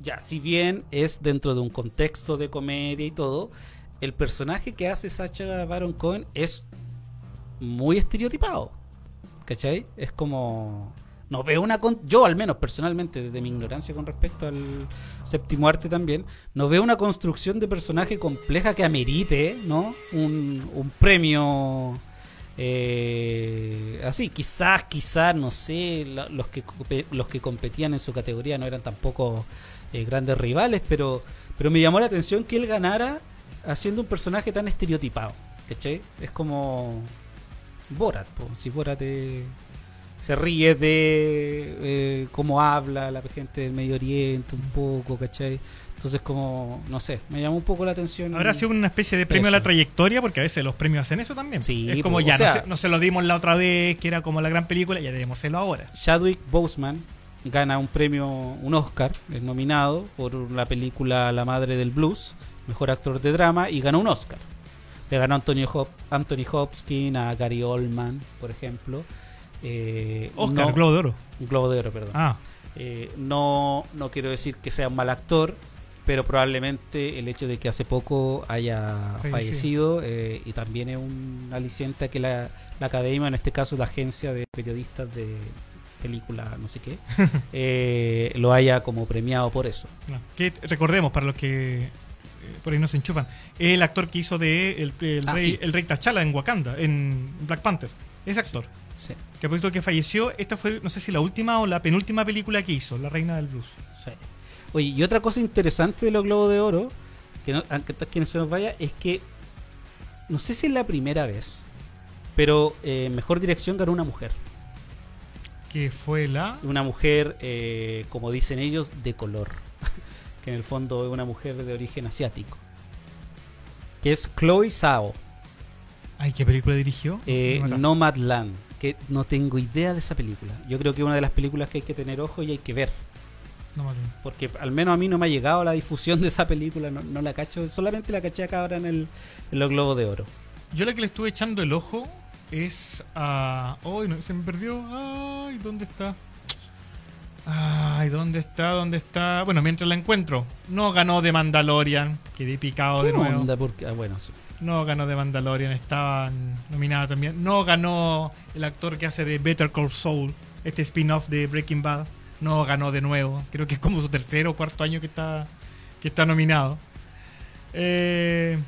ya, si bien es dentro de un contexto de comedia y todo, el personaje que hace Sacha Baron Cohen es muy estereotipado. ¿Cachai? Es como. No veo una. Yo, al menos personalmente, desde mi ignorancia con respecto al séptimo arte también, no veo una construcción de personaje compleja que amerite, ¿no? Un, un premio. eh, así, quizás, quizás, no sé, los que los que competían en su categoría no eran tampoco eh, grandes rivales, pero, pero me llamó la atención que él ganara haciendo un personaje tan estereotipado, ¿cachai? Es como Borat, po. si Borat eh, se ríe de eh, cómo habla la gente del Medio Oriente un poco, ¿cachai? Entonces como, no sé, me llamó un poco la atención. Habrá sido una especie de premio a la trayectoria, porque a veces los premios hacen eso también. Sí, es como ya, o sea- no, se, no se lo dimos la otra vez, que era como la gran película, ya démoselo ahora. Chadwick Boseman gana un premio, un Oscar, es nominado por la película La Madre del Blues, mejor actor de drama, y ganó un Oscar. Le ganó Antonio Hop- Anthony Hopkins, a Gary Oldman, por ejemplo. Eh, Oscar, no- Globo de Oro. un Globo de Oro, perdón. Ah, Eh, no, no quiero decir que sea un mal actor, pero probablemente el hecho de que hace poco haya Fallecido. fallecido eh, y también es un aliciente a que la, la academia, en este caso la agencia de periodistas de película, no sé qué, eh, lo haya como premiado por eso. no. que recordemos, para los que por ahí no se enchufan, el actor que hizo de el, el Ah, rey, sí. el rey T'Challa en Wakanda, en Black Panther. Ese actor. Sí, Que a propósito que falleció, esta fue, no sé si la última o la penúltima película que hizo, La Reina del Blues. sí. Oye, y otra cosa interesante de los Globos de Oro, que no, que no se nos vaya, es que no sé si es la primera vez, pero eh, mejor dirección ganó una mujer. Que fue la. una mujer, eh, como dicen ellos, de color. que en el fondo es una mujer de origen asiático. Que es Chloe Zhao. Ay, ¿qué película dirigió? Eh. Nomadland, que no tengo idea de esa película. Yo creo que es una de las películas que hay que tener ojo y hay que ver. No. Porque al menos a mí no me ha llegado la difusión de esa película, no, no la cacho, solamente la caché acá ahora en, el, en los Globos de Oro. Yo la que le estuve echando el ojo es a. ¡Ay, no! Se me perdió. ¡Ay! ¿Dónde está? ¡Ay! ¿Dónde está? ¿Dónde está? Bueno, mientras la encuentro. No ganó de Mandalorian. Quedé picado de ¿Qué nuevo. onda? Porque, ah, bueno, sí. No ganó de Mandalorian. Estaban nominadas también. No ganó el actor que hace de Better Call Saul. Este spin-off de Breaking Bad. No ganó de nuevo. Creo que es como su tercer o cuarto año que está, que está nominado. Eh,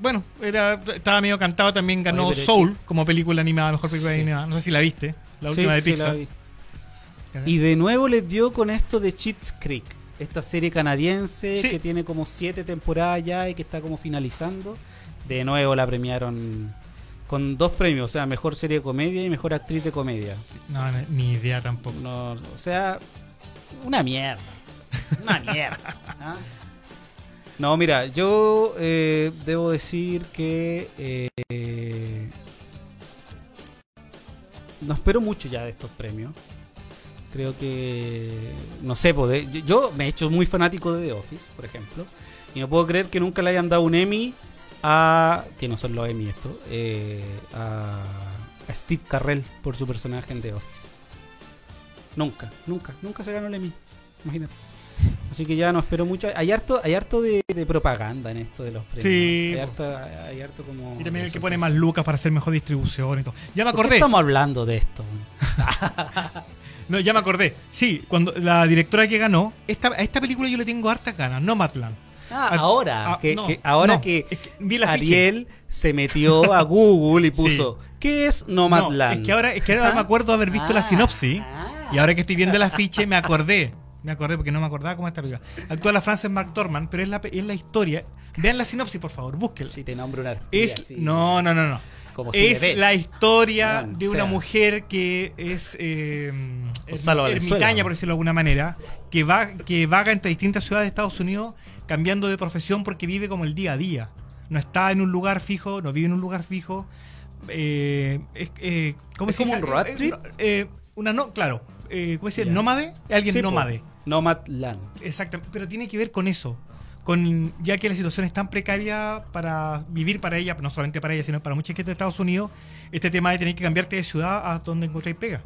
bueno, era, estaba medio cantado. También ganó Oye, Soul como película animada, mejor película Sí. animada. No sé si la viste. La Sí, última de sí, la Pixar. vi. Y de nuevo les dio con esto de Cheats Creek, esta serie canadiense Sí. que tiene como siete temporadas ya y que está como finalizando. De nuevo la premiaron con dos premios, o sea, mejor serie de comedia y mejor actriz de comedia. No, ni idea tampoco. No, o sea, una mierda. Una mierda. ¿ah? No, mira, yo eh, debo decir que eh, no espero mucho ya de estos premios. Creo que, no sé, de- yo, yo me he hecho muy fanático de The Office, por ejemplo, y no puedo creer que nunca le hayan dado un Emmy a, que no son los Emmy esto, eh, a, a Steve Carrell por su personaje en The Office. Nunca, nunca, nunca se ganó el Emmy. Imagínate. Así que ya no espero mucho. Hay harto, hay harto de, de propaganda en esto de los premios. Sí, Hay harto, hay harto como. Y también el que pone más lucas para hacer mejor distribución y todo. Ya me ¿Por qué acordé. estamos hablando de esto? No, ya me acordé. Sí, cuando la directora que ganó, esta, a esta película yo le tengo harta ganas, Nomadland. Ah, Ah, ahora, ah, que, no, que- ahora no, que, es que vi el afiche. Ariel se metió a Google y puso ¿Qué es No, Nomadland? es que ahora, es que ahora me acuerdo haber visto la Ah, sinopsis. ah. Y ahora que estoy viendo el afiche, me acordé. Me acordé porque no me acordaba cómo es esta película. Actúa la Frances McDormand, pero es la, es la historia. Vean la sinopsis, por favor, búsquenla. Si te nombro una Es, no, no, no, no. como es la historia de o una sea. mujer que es eh, ermitaña, ¿no? por decirlo de alguna manera, que, va, que vaga entre distintas ciudades de Estados Unidos cambiando de profesión porque vive como el día a día. No está en un lugar fijo, no vive en un lugar fijo. Eh, es, eh, ¿cómo ¿Es se como dice? un road Eh, trip? eh, una no, claro. Eh, ¿Cómo se dice? ¿Nómade? Alguien Sí, nómade. Nomadland. Exactamente, pero tiene que ver con eso. Con, ya que la situación es tan precaria para vivir para ella, no solamente para ella, sino para mucha gente de Estados Unidos, este tema de tener que cambiarte de ciudad a donde encontráis pegas.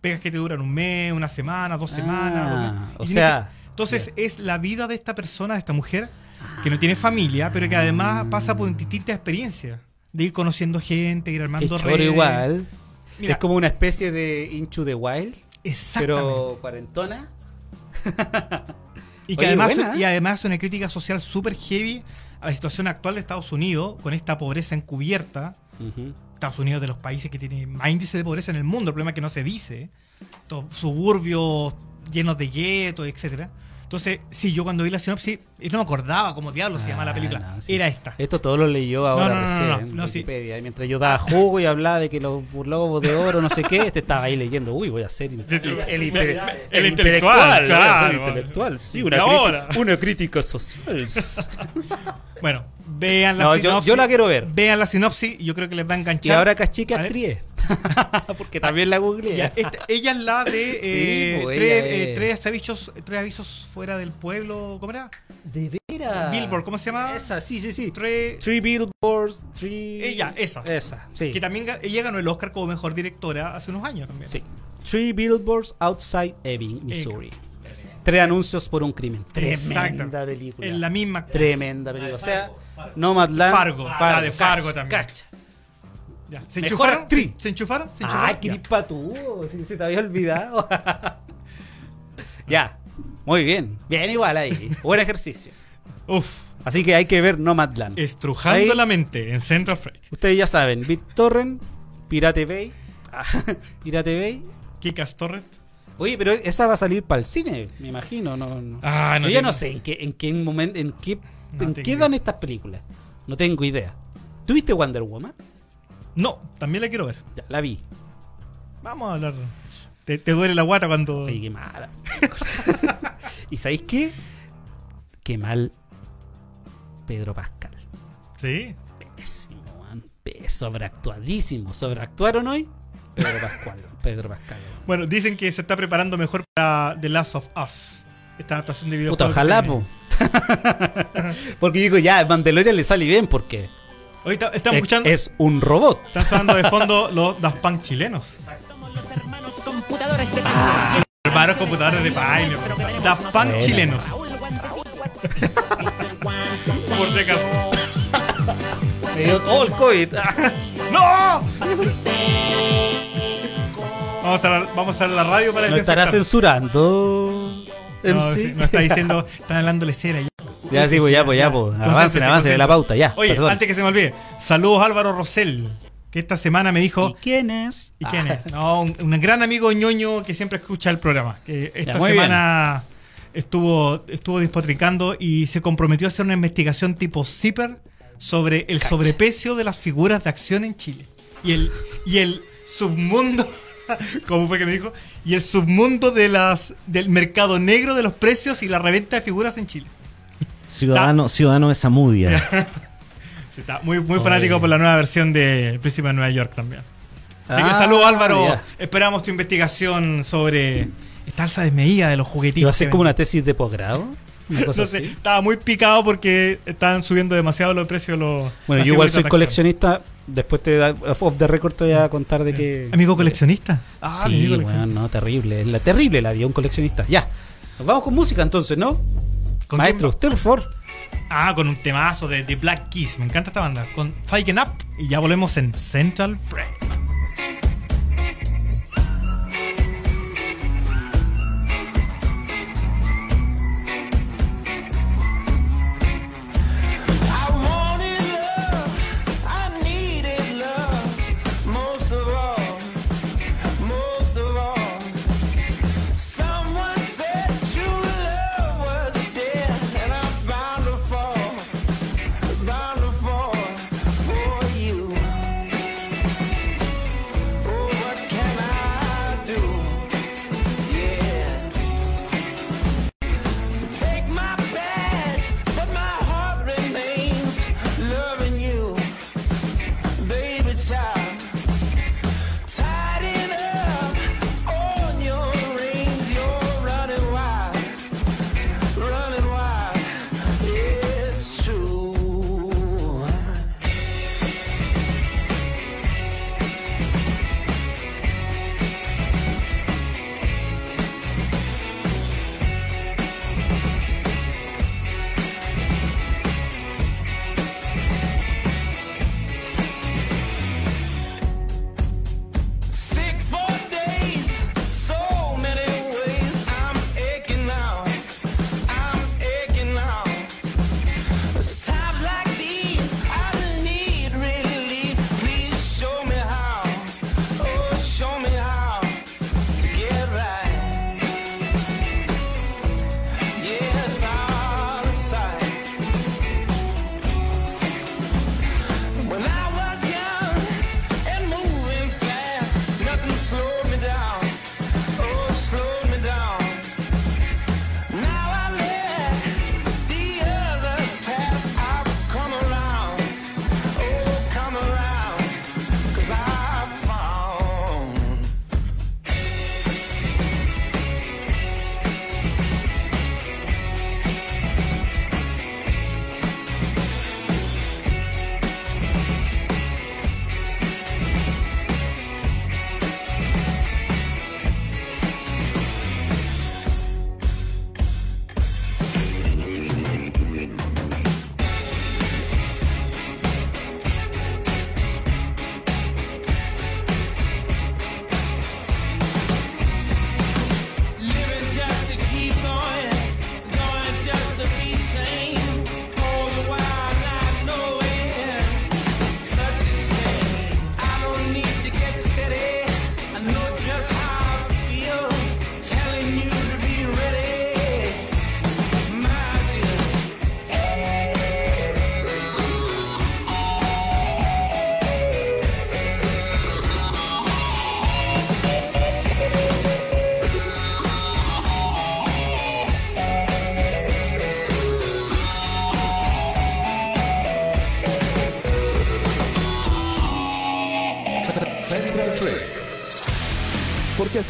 Pegas que te duran un mes, una semana, dos Ah, semanas. dos o Y sea, entonces es la vida de esta persona, de esta mujer, que no tiene familia, pero que además pasa por distintas experiencias. De ir conociendo gente, ir armando redes. igual. Mira, es como una especie de Into the Wild, exactamente. pero cuarentona. Y que Oye, además, buena, ¿eh? y además es una crítica social súper heavy a la situación actual de Estados Unidos, con esta pobreza encubierta. Estados Unidos de los países que tiene más índice de pobreza en el mundo, el problema es que no se dice. Estos suburbios llenos de guetos, etcétera. Entonces, sí, yo cuando vi la sinopsis, y no me acordaba cómo diablo se llama la Ah, película. no, sí. Era esta. Esto todo lo leyó ahora No, no, no, recién no, en sí. Wikipedia. Mientras yo daba jugo y hablaba de que los globos de oro, no sé qué, este estaba ahí leyendo, uy, voy a ser el, El el intelectual, claro. intelectual, sí, una, crítica, una crítica social. Bueno, vean la yo, sinopsis. yo la quiero ver. Vean la sinopsis, yo creo que les va a enganchar. Y ahora cachique A ver. actriz. Porque también la googleé. Ya, esta- ella es la de eh, pues, tres, eh, es. tres avisos, tres avisos fuera del pueblo. ¿Cómo era? De veras. Billboard, ¿cómo se llama? Esa, sí, sí, sí. Tres, Three billboards, three. Ella, esa. Esa, sí. Que también ella ganó el Oscar como mejor directora hace unos años también. Sí. Three billboards outside Ebbing, Missouri. Tres anuncios por un crimen. Tremenda Exacto. película. En la misma. Tremenda película. O sea, Nomadland. Fargo. La de Fargo cacha, también. cacha. Ya. ¿Se enchufaron? actriz. ¿Se enchufaron? ¿Se Ah, enchufaron? qué Ya. dispatudo. Si se te había olvidado. ya. Muy bien. Bien igual ahí. Buen ejercicio. Uf. Así que hay que ver Nomadland. Estrujando Ahí- la mente en Central Freak. Ustedes ya saben, BitTorrent, Pirate Bay. Pirate Bay. Kikas Torres. Oye, pero esa va a salir para el cine, me imagino. No, no. Ah, no Yo ya no sé en qué, en qué momento, en qué, No en qué dan estas películas. No tengo idea. ¿Tuviste Wonder Woman? No, también la quiero ver. Ya, la vi. Vamos a hablar. Te, te duele la guata cuando. Oye, qué mala. ¿Y sabéis qué? Qué mal Pedro Pascal. Sí. Pésimo, man. sobreactuadísimo. ¿Sobreactuaron hoy? Pedro Pascual. Pedro Pascal. Bueno, dicen que se está preparando mejor para The Last of Us. Esta adaptación de videojuegos. Puta, ojalá, po. porque digo, ya, Mandalorian le sale bien porque. Hoy está- estamos es, escuchando. es un robot. Están sonando de fondo los Daft Punk chilenos. computadores de Hermanos computadores de. Daft Punk chilenos. Por si acaso. Me dio todo el COVID. ¡No! Vamos a, la, vamos a la radio para ¿No estará censurando? No, MC? sí, no está diciendo, están hablándole cera ya. Ya, sí, pues ya, pues ya, pues. Avancen, avancen de la pauta, ya. Oye, perdón. antes que se me olvide, saludos a Álvaro Rosell, que esta semana me dijo. ¿Y quién es? ¿Y quién Ah. es? No, un, un gran amigo ñoño que siempre escucha el programa. Que esta semana estuvo, estuvo despotricando y se comprometió a hacer una investigación tipo Zipper sobre el sobreprecio de las figuras de acción en Chile. Y el, y el submundo. ¿Cómo fue que me dijo? Y el submundo de las, del mercado negro de los precios y la reventa de figuras en Chile. Ciudadano, ciudadano de Zamudia. Sí, está muy, muy fanático por la nueva versión de Príncipe de Nueva York también. Así que Ah, saludos Álvaro. ya. Esperamos tu investigación sobre esta alza desmedida de los juguetitos. ¿Iba a ser como una tesis de posgrado? No sé, estaba muy picado porque estaban subiendo demasiado los precios los. Bueno, yo igual soy coleccionista. Después te da, off the record te voy a contar de que. Amigo coleccionista. Ah, sí, amigo bueno, no, terrible. La terrible la vida, un coleccionista. Ya. Nos vamos con música entonces, ¿no? ¿Con Maestro, usted, por favor. Ah, con un temazo de, de Black Keys. Me encanta esta banda. Con Fighting Up. Y ya volvemos en Central Frame.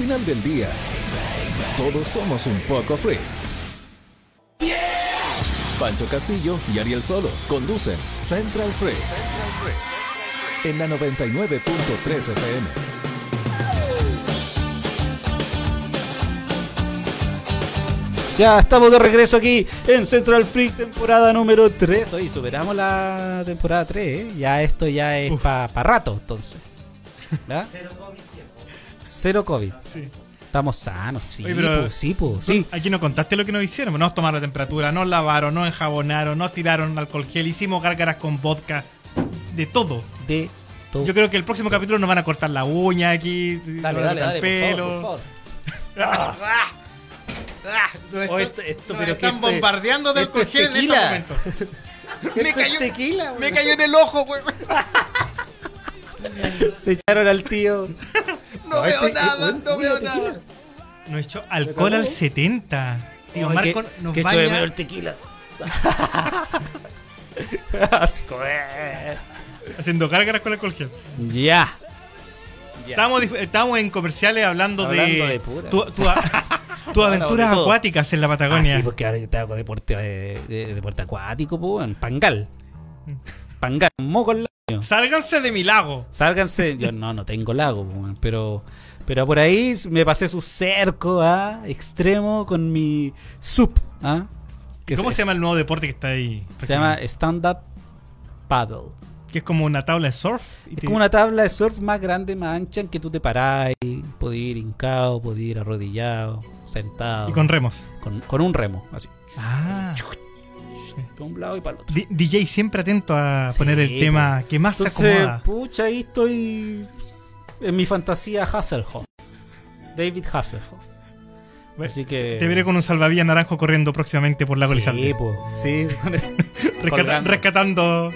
Final del día, todos somos un poco freaks. Pancho Castillo y Ariel Solo conducen Central Freak en la 99.3 FM. Ya estamos de regreso aquí en Central Freak, temporada número 3. Hoy superamos la temporada 3, ¿eh? Ya esto ya es para rato, entonces. ¿Ya? Cero COVID. Sí. Estamos sanos, sí, Oye, pero- pues, sí, pues, Sí. Aquí nos contaste lo que nos hicieron. Nos tomaron la temperatura, nos lavaron, nos enjabonaron, nos tiraron alcohol gel, hicimos gárgaras con vodka. De todo. De todo. Yo creo que el próximo capítulo nos van a cortar la uña aquí. Dale, dale, dale, el por pelo. favor, por favor. Ah, nos Oye, están- esto- esto, nos pero están este- bombardeando de alcohol gel en este momento. me cayó, tequila, me cayó en el ojo, güey. Se echaron al tío. No, veo este- nada, eh, no mira, veo nada. Nos echó alcohol al 70. Tío, Ay, Marco que- nos que echo de menos baña. el tequila. Eh. Haciendo gárgaras con alcohol gel. Ya. Estamos, estamos en comerciales hablando, Hablando de, de pura. tu, tu- tus aventuras de acuáticas en la Ah, Patagonia. sí, porque ahora yo te hago deporte, eh, de- deporte acuático, pues, en Pangal. Pangal, un moco al lado. Sálganse de mi lago. Sálganse, yo no, no tengo lago, pero, pero por ahí me pasé su cerco ¿ah? extremo con mi sup. ¿ah? Que ¿Cómo es- se llama el nuevo deporte que está ahí? Se llama stand-up paddle. Que es como una tabla de surf. y Es te- como una tabla de surf más grande, más ancha, en que tú te parás, podés ir hincado, podés ir arrodillado, sentado. Y con remos. con, con un remo, así. Ah. De un lado y para el otro. D- DJ siempre atento a Sí, poner el tema que más se Entonces, acomoda. pucha, ahí estoy en mi fantasía Hasselhoff. David Hasselhoff. Bueno, Así que... Te veré con un salvavidas naranjo corriendo próximamente por Lago Sí, Elizalde. po, sí, con eso. Rescata- rescatando.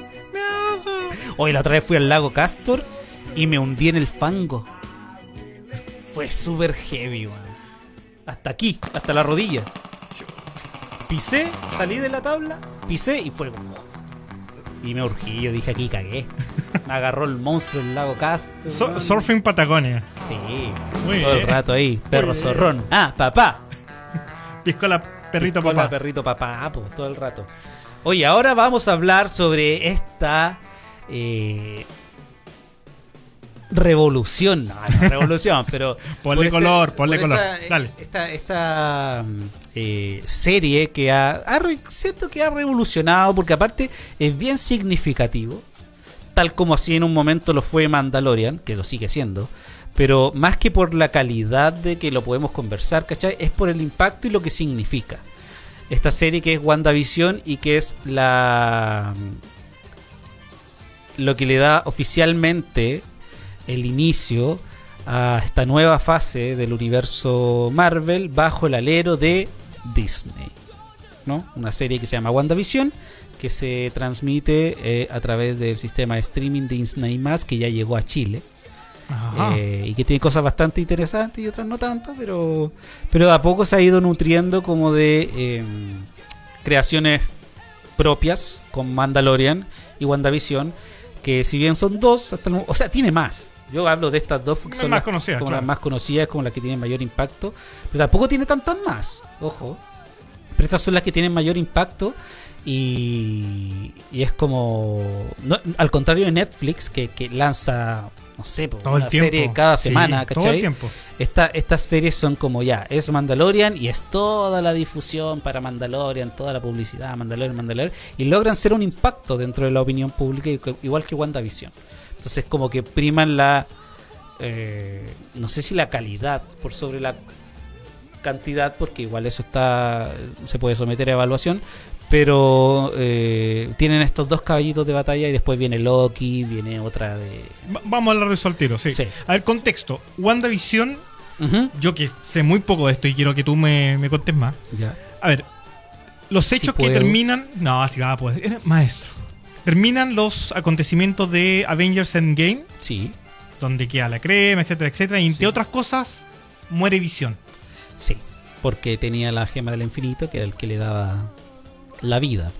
Hoy la otra vez fui al lago Castor y me hundí en el fango. Fue súper heavy, weón. Hasta aquí, hasta la rodilla. Pisé, salí de la tabla, pisé y fue como... Y me urgí, yo dije aquí cagué. Me agarró el monstruo del lago. So- weón. surfing Patagonia. Sí, Muy todo el rato ahí, perro zorrón. Ah, papá. Piscola, perrito Piscola, papá. perrito papá, po, todo el rato. Oye, ahora vamos a hablar sobre esta eh, revolución. No, no revolución, pero. Ponle por color, ponle color. esta- Dale. Esta, esta, mm, eh, serie que ha, ha siento que ha revolucionado, porque aparte es bien significativo, tal como así en un momento lo fue Mandalorian, que lo sigue siendo. Pero más que por la calidad de que lo podemos conversar, ¿cachai? Es por el impacto y lo que significa. Esta serie que es WandaVision y que es la. Lo que le da oficialmente el inicio a esta nueva fase del universo Marvel bajo el alero de Disney. ¿no? Una serie que se llama WandaVision que se transmite eh, a través del sistema de streaming de Disney que ya llegó a Chile. Eh, y que tiene cosas bastante interesantes y otras no tanto, pero, pero de a poco se ha ido nutriendo como de eh, creaciones propias con Mandalorian y WandaVision, que si bien son dos, hasta o sea, tiene más. Yo hablo de estas dos porque son más las, conocidas, como claro. las más conocidas, como las que tienen mayor impacto, pero tampoco tiene tantas más, ojo. Pero estas son las que tienen mayor impacto y, y es como... no- al contrario de Netflix, que, que lanza, no sé, todo una el tiempo. serie cada Sí, semana, Todo ¿cachai? el tiempo. Esta- estas series son como ya, es Mandalorian y es toda la difusión para Mandalorian, toda la publicidad, Mandalorian, Mandalorian, y logran ser un impacto dentro de la opinión pública, igual que WandaVision. Entonces como que priman la, eh, no sé si la calidad por sobre la cantidad, porque igual eso está se puede someter a evaluación, pero eh, tienen estos dos caballitos de batalla y después viene Loki, viene otra de... Va- vamos a hablar de eso al tiro, sí. Sí. A ver, contexto. WandaVision, yo que sé muy poco de esto y quiero que tú me, me contes más. Ya. A ver, los hechos que puedo. terminan. No, así va, pues. Eres maestro. Terminan los acontecimientos de Avengers Endgame, Sí, donde queda la crema, etcétera, etcétera. Y entre Sí. otras cosas, muere Visión. Sí, porque tenía la gema del infinito, que era el que le daba la vida.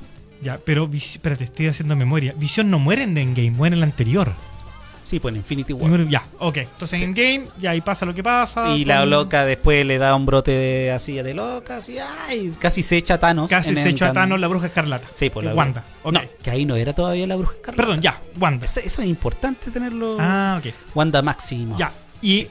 Ya, pero espérate, estoy haciendo memoria. Visión no muere en Endgame, muere en la anterior. Sí, pues en Infinity War. Ya, ok. Entonces en Game, ya ahí pasa lo que pasa. Y la loca después le da un brote de, así de loca, así, ay, casi se echa a Thanos. Casi se el echó a Thanos la bruja escarlata. Sí, pues Que la Wanda. No, que ahí no era todavía la bruja escarlata. Perdón, ya, Wanda. Eso, eso es importante tenerlo. Ah, ok. Wanda Máximo. Ya. Y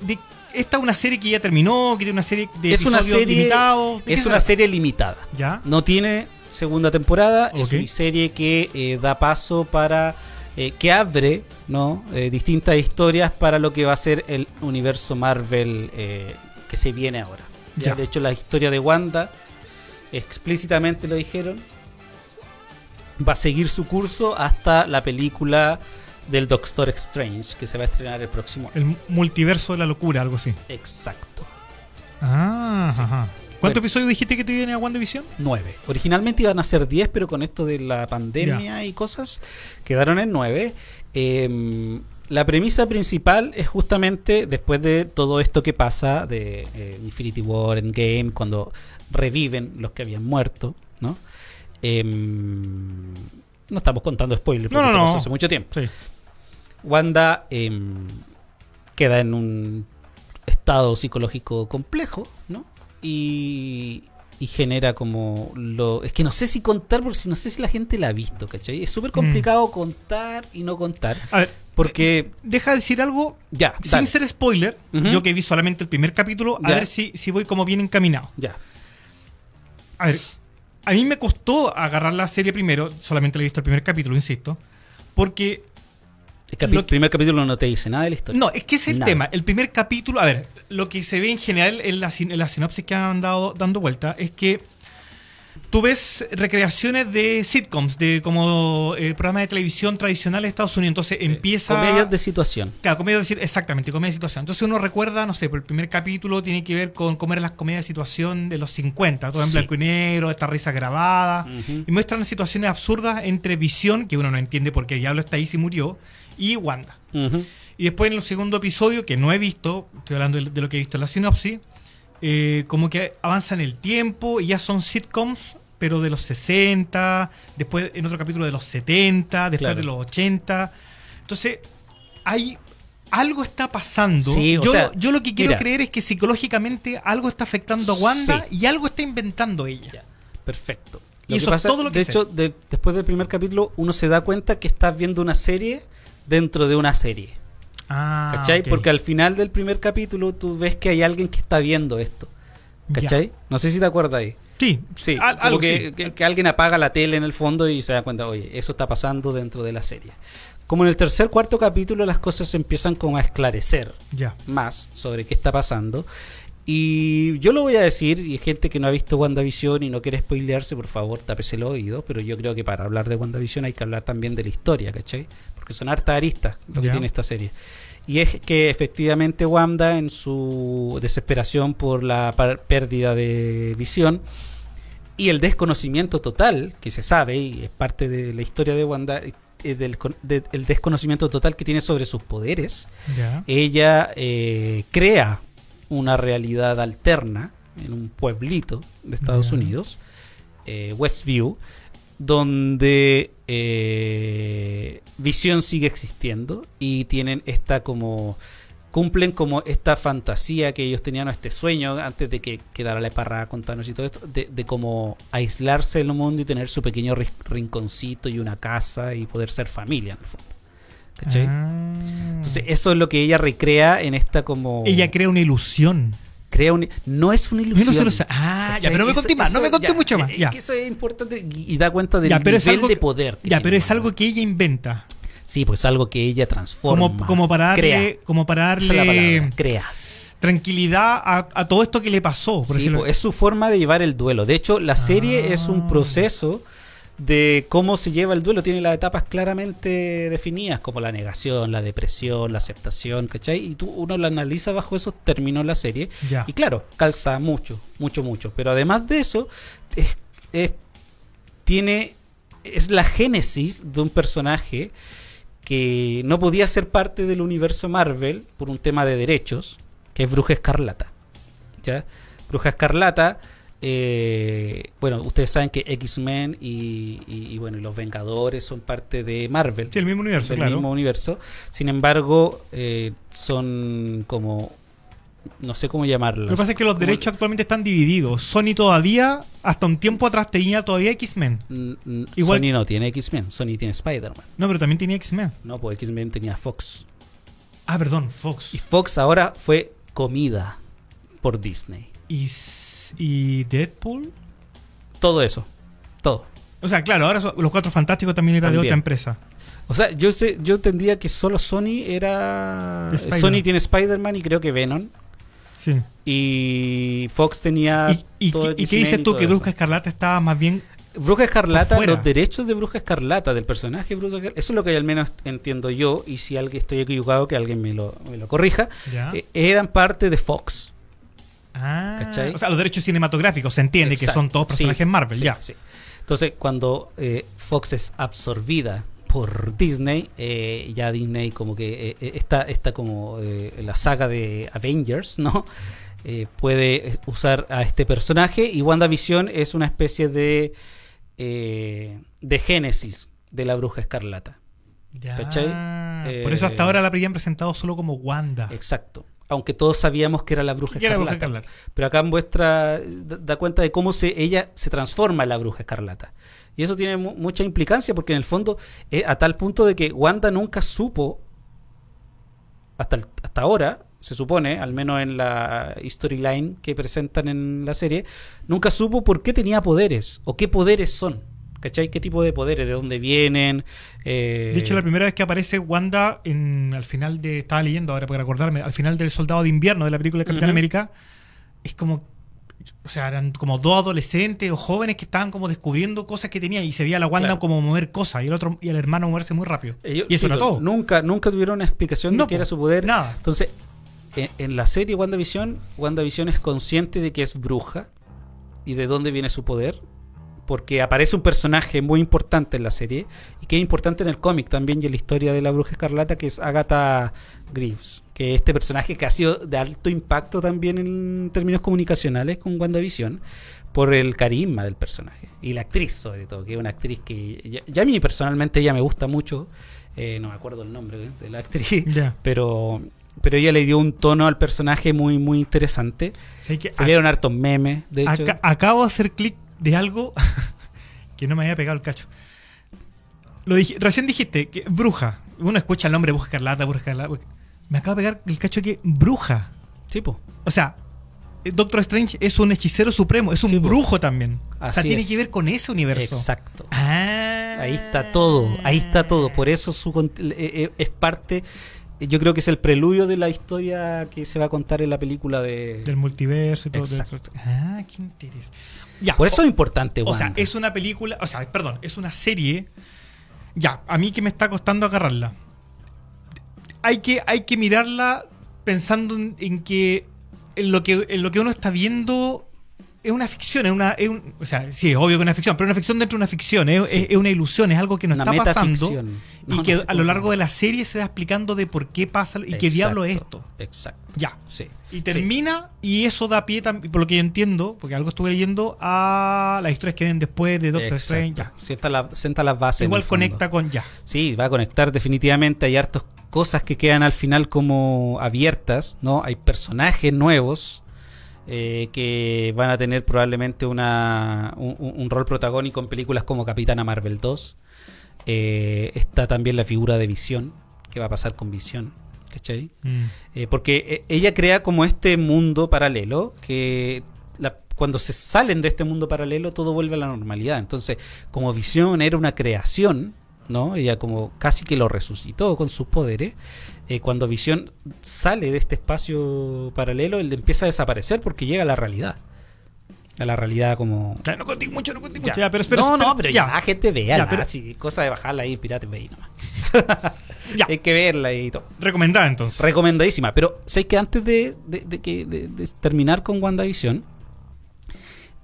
de- esta es una serie que ya terminó, que tiene una serie de Es una serie. limitados. ¿De qué Es una serie limitada. Ya. No tiene segunda temporada. Es una serie que eh, da paso para. Eh, que abre ¿no? Eh, distintas historias para lo que va a ser el universo Marvel eh, que se viene ahora. Ya. De hecho, la historia de Wanda, explícitamente lo dijeron, va a seguir su curso hasta la película del Doctor Strange, que se va a estrenar el próximo año. El multiverso de la locura, algo así. Exacto. Ah, ajá. ¿Cuántos episodios dijiste que tiene a WandaVision? 9. Originalmente iban a ser 10, pero con esto de la pandemia y cosas, quedaron en 9. la premisa principal es justamente después de todo esto que pasa de eh, Infinity War, Endgame, cuando reviven los que habían muerto, ¿no? Em, no estamos contando spoilers, No, porque no, no. pasó hace mucho tiempo. Sí. Wanda em, queda en un estado psicológico complejo, ¿no? Y, y genera como lo... Es que no sé si contar, porque si- no sé si la gente la ha visto, ¿cachai? Es súper complicado contar y no contar, A ver, porque... deja de decir algo Ya, sin dale. ser spoiler. Yo que vi solamente el primer capítulo, a Ya. ver si, si voy como bien encaminado. Ya. A ver, a mí me costó agarrar la serie primero, solamente le he visto el primer capítulo, insisto, porque El que- primer capítulo no te dice nada de la historia. No, es que es el Nada. tema. El primer capítulo, a ver, lo que se ve en general en la, en la sinopsis que han dado dando vuelta es que tú ves recreaciones de sitcoms, de como eh, programas de televisión tradicionales de Estados Unidos. Entonces empieza. Comedias de situación. Claro, comedia de exactamente, comedia de situación. Entonces uno recuerda, no sé, por el primer capítulo tiene que ver con cómo eran las comedias de situación de los 50, todo en Sí. blanco y negro, esta risa grabada. Y muestran situaciones absurdas entre Visión, que uno no entiende por qué el diablo está ahí si murió, y Wanda. Y después en el segundo episodio, que no he visto, estoy hablando de, lo que he visto en la sinopsis, eh, como que avanza en el tiempo y ya son sitcoms, pero de los 60, después en otro capítulo de los 70, después Claro. de los 80. Entonces, hay algo está pasando. Sí, yo, sea, yo lo que quiero mira. creer es que psicológicamente algo está afectando a Wanda y algo está inventando ella. Ya, perfecto. Y eso es todo lo que de sé. hecho, de- después del primer capítulo, uno se da cuenta que estás viendo una serie dentro de una serie. Ah, ¿Cachai? Porque al final del primer capítulo tú ves que hay alguien que está viendo esto. ¿Cachai? No sé si te acuerdas ahí. Sí, Sí, al- como algo que, sí. que- que alguien apaga la tele en el fondo y se da cuenta, oye, eso está pasando dentro de la serie. Como en el tercer, cuarto capítulo las cosas se empiezan como a esclarecer más sobre qué está pasando. Y yo lo voy a decir, y gente que no ha visto WandaVision y no quiere spoilearse, por favor, tápese el oído, pero yo creo que para hablar de WandaVision hay que hablar también de la historia, ¿cachai? Porque son hartas aristas lo que tiene esta serie. Y es que efectivamente Wanda, en su desesperación por la pérdida de visión y el desconocimiento total, que se sabe, y es parte de la historia de Wanda, eh, del de- el desconocimiento total que tiene sobre sus poderes, ella eh, crea una realidad alterna en un pueblito de Estados. Unidos, eh, Westview, donde eh, Visión sigue existiendo y tienen esta como cumplen como esta fantasía que ellos tenían o este sueño antes de que quedara la embarrada con Thanos y todo esto de, de como aislarse del mundo y tener su pequeño ri- rinconcito y una casa y poder ser familia en el fondo ¿cachai? Ah. Entonces eso es lo que ella recrea en esta como Ella crea una ilusión. Crea un no es una No ilusión. es ilusión. Ah, ya, pero no me conté más, no me conté ya, mucho más. es Ya, que eso es importante y, y da cuenta del Ya, pero es nivel algo de poder. que ya pero es algo que ella inventa. Sí, pues algo que ella transforma. Como, como para darle, crea. como para es darle palabra, crea. tranquilidad a, a todo esto que le pasó. Por Sí, pues, es su forma de llevar el duelo. De hecho, la serie Ah. es un proceso de cómo se lleva el duelo. Tiene las etapas claramente definidas, como la negación, la depresión, la aceptación, ¿cachai? Y tú, uno la analiza bajo esos términos la serie. Ya. Y claro, calza mucho, mucho, mucho. Pero además de eso, es, es- tiene, es la génesis de un personaje que no podía ser parte del universo Marvel por un tema de derechos, que es Bruja Escarlata. ¿ya? Bruja Escarlata eh, bueno, ustedes saben que X-Men y, y- y, bueno, y los Vengadores son parte de Marvel. Sí, el mismo universo, del claro. mismo universo. Sin embargo, eh, son como no sé cómo llamarlos. Lo que pasa es que los derechos actualmente están divididos. Sony todavía, hasta un tiempo atrás, tenía todavía X-Men. Mm, Igual- Sony no tiene X-Men, Sony tiene Spider-Man. No, pero también tenía X-Men. No, pues X-Men tenía Fox. Ah, perdón, Y Fox. Fox ahora fue comida por Disney. Y, y Deadpool. Todo eso. Todo. O sea, claro, ahora so- los Cuatro Fantásticos también era de También. otra empresa. O sea, yo sé, yo entendía que solo Sony era. Sony tiene Spider-Man y creo que Venom. Sí. Y Fox tenía. ¿Y, y, todo qué- y qué X-Men dices tú? Que. Bruja Escarlata estaba más bien. Bruja Escarlata, los derechos de Bruja Escarlata, del personaje Bruja Escarlata, eso es lo que al menos entiendo yo, y si alguien estoy equivocado, que alguien me lo, me lo corrija, eh, eran parte de Fox. Ah, ¿cachai? o sea, los derechos cinematográficos, se entiende que son todos personajes Sí, Marvel, sí, ya. sí. Entonces, cuando eh, Fox es absorbida por Disney, eh, ya Disney como que eh, está, está como la saga de Avengers, ¿no? Puede usar a este personaje y WandaVision es una especie de de génesis de la bruja escarlata. Ya. ¿Cachai? Por eso hasta ahora la habrían presentado solo como Wanda. Exacto. Aunque todos sabíamos que era la bruja ¿Qué era escarlata. Bruja Escarlata? Pero acá muestra, da, da cuenta de cómo se, ella se transforma en la bruja escarlata. Y eso tiene mu- mucha implicancia porque en el fondo es a tal punto de que Wanda nunca supo, hasta, el- hasta ahora, se supone, al menos en la storyline que presentan en la serie, nunca supo por qué tenía poderes o qué poderes son. ¿Cachai? ¿Qué tipo de poderes? ¿De dónde vienen? Eh, De hecho, la primera vez que aparece Wanda en, al final de. Estaba leyendo ahora para acordarme. Al final del Soldado de Invierno de la película de Capitán. América. Es como. O sea, eran como dos adolescentes o jóvenes que estaban como descubriendo cosas que tenía y se veía a la Wanda Claro. como mover cosas y el otro y el hermano moverse muy rápido. Ellos- y eso sí, era todo. Nunca, nunca tuvieron una explicación No, de qué era su poder. nada. Entonces, en, en la serie WandaVision, WandaVision es consciente de que es bruja y de dónde viene su poder. Porque aparece un personaje muy importante en la serie y que es importante en el cómic también y en la historia de la bruja escarlata, que es Agatha Greaves. Que este personaje que ha sido de alto impacto también en términos comunicacionales con WandaVision por el carisma del personaje y la actriz, sobre todo, que es una actriz que ya, ya a mí personalmente ella me gusta mucho. eh, no me acuerdo el nombre de la actriz, pero pero ella le dio un tono al personaje muy muy interesante. Que Salieron hartos memes, de hecho. Aca- acabo de hacer clic de algo que no me había pegado el cacho. Lo dije, recién dijiste que bruja. Uno escucha el nombre Bruja Escarlata, Bruja Escarlata. Me acabo de pegar el cacho que bruja. Sí, po. O sea, eh, Doctor Strange es un hechicero supremo, es un Sí, po. brujo también. o sea, tiene es. que ver con ese universo. Exacto. Ah. Ahí está todo, ahí está todo. Por eso su eh, eh, es parte, yo creo que es el preludio de la historia que se va a contar en la película de... Del multiverso y todo. Exacto. Ah, qué interés. Ya, Por eso o- es importante, O sea, Wanda. es una película, o sea, perdón, es una serie. Ya, a mí que me está costando agarrarla. Hay que, hay que mirarla pensando en, en que, en lo que en lo que uno está viendo es una ficción, es una, es un- o sea, sí, es obvio que es una ficción, pero es una ficción dentro de una ficción, es, Sí. es- es una ilusión, es algo que nos Una está pasando y No, que a lo largo de la serie se va explicando de por qué pasa y qué diablo es esto. Exacto. Ya. Sí. Y termina, y eso da pie, tam- por lo que yo entiendo, porque algo estuve leyendo, a las historias que vienen después de Doctor Exacto. Strange. Ya. Sienta, la, sienta las bases. Igual conecta con ya. Sí, va a conectar definitivamente. Hay hartas cosas que quedan al final como abiertas, ¿no? Hay personajes nuevos eh, que van a tener probablemente una, un, rol protagónico en películas como Capitana Marvel 2. Eh, está también la figura de Visión, que va a pasar con Visión, ¿cachai? Eh, porque ella crea como este mundo paralelo que la- cuando se salen de este mundo paralelo todo vuelve a la normalidad. Entonces, como visión era una creación, ¿no? Ella como casi que lo resucitó con sus poderes. Eh, cuando visión sale de este espacio paralelo, él empieza a desaparecer porque llega a la realidad. A la realidad como... Ya, no conté mucho, no conté mucho. Ya, pero espera, no, espera, no, pero ya, gente vea, Ya, pero- cosa de bajarla ahí, pirate bay nomás. Ya. Hay que verla y todo. Recomendada entonces. Recomendadísima. Pero sé que antes de, de- de terminar con WandaVision,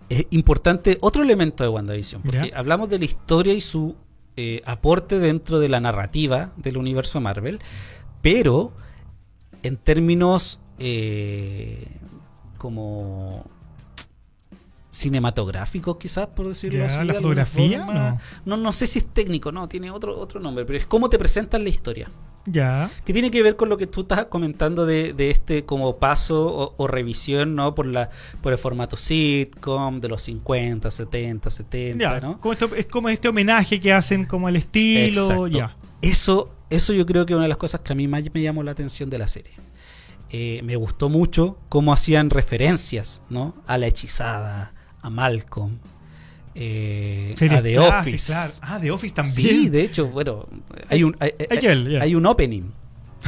es importante otro elemento de WandaVision. Porque hablamos de la historia y su eh, aporte dentro de la narrativa del universo Marvel. Pero en términos eh, como cinematográficos, quizás, por decirlo Ya, así. ¿la fotografía? forma. No. no, sé si es técnico, no, tiene otro, otro nombre, pero es cómo te presentan la historia. Ya. Que tiene que ver con lo que tú estás comentando de, de este como paso o, o revisión, ¿no? Por la por el formato sitcom de los 50, 70, 70, Ya. ¿no? Como esto- es como este homenaje que hacen como al estilo. Exacto. Ya. Eso, eso yo creo que es una de las cosas que a mí más me llamó la atención de la serie. Eh, me gustó mucho cómo hacían referencias, ¿no? A la hechizada, a Malcolm, eh, a The Office. claro. Ah, The Office también. Sí, de hecho, bueno, hay un, hay, hay un opening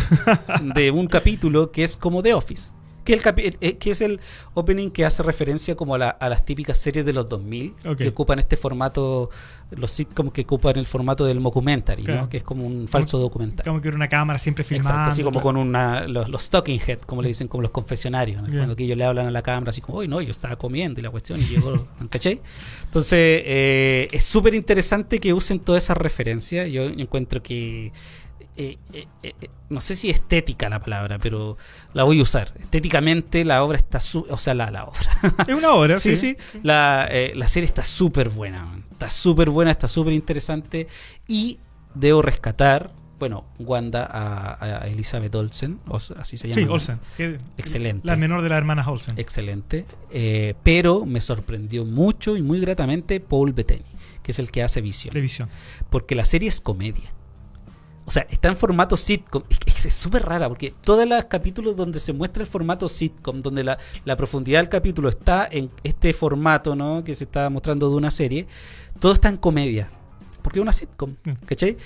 de un capítulo que es como The Office. Que, el capi- eh, que es el opening que hace referencia como a, la- a las típicas series de los 2000 Ok. que ocupan este formato, los sitcoms que ocupan el formato del mockumentary, Claro. ¿no? que es como un falso documental. Como que era una cámara siempre filmando. Exacto, así como claro. con una, los, los talking head, como le dicen, como los confesionarios, fondo, que ellos le hablan a la cámara así como, uy, no, yo estaba comiendo y la cuestión y llegó, ¿cachai? Entonces, eh, es súper interesante que usen todas esas referencias. Yo encuentro que, eh, eh, eh, no sé si estética la palabra, pero la voy a usar. Estéticamente la obra está, su o sea, la, la obra. Es una hora, Sí, sí. sí. La, la serie está súper buena, man. Está súper buena, está súper interesante. Y debo rescatar, bueno, Wanda a, a Elizabeth Olsen, o así se llama. Sí. Olsen. Excelente. La menor de las hermanas Olsen. Excelente. Pero me sorprendió mucho y muy gratamente Paul Bettany, que es el que hace Visión. Porque la serie es comedia. O sea, está en formato sitcom. Es súper rara porque todos los capítulos donde se muestra el formato sitcom, donde la, la profundidad del capítulo está en este formato, ¿no? Que se está mostrando de una serie, todo está en comedia. Porque es una sitcom, Mm. ¿cachai?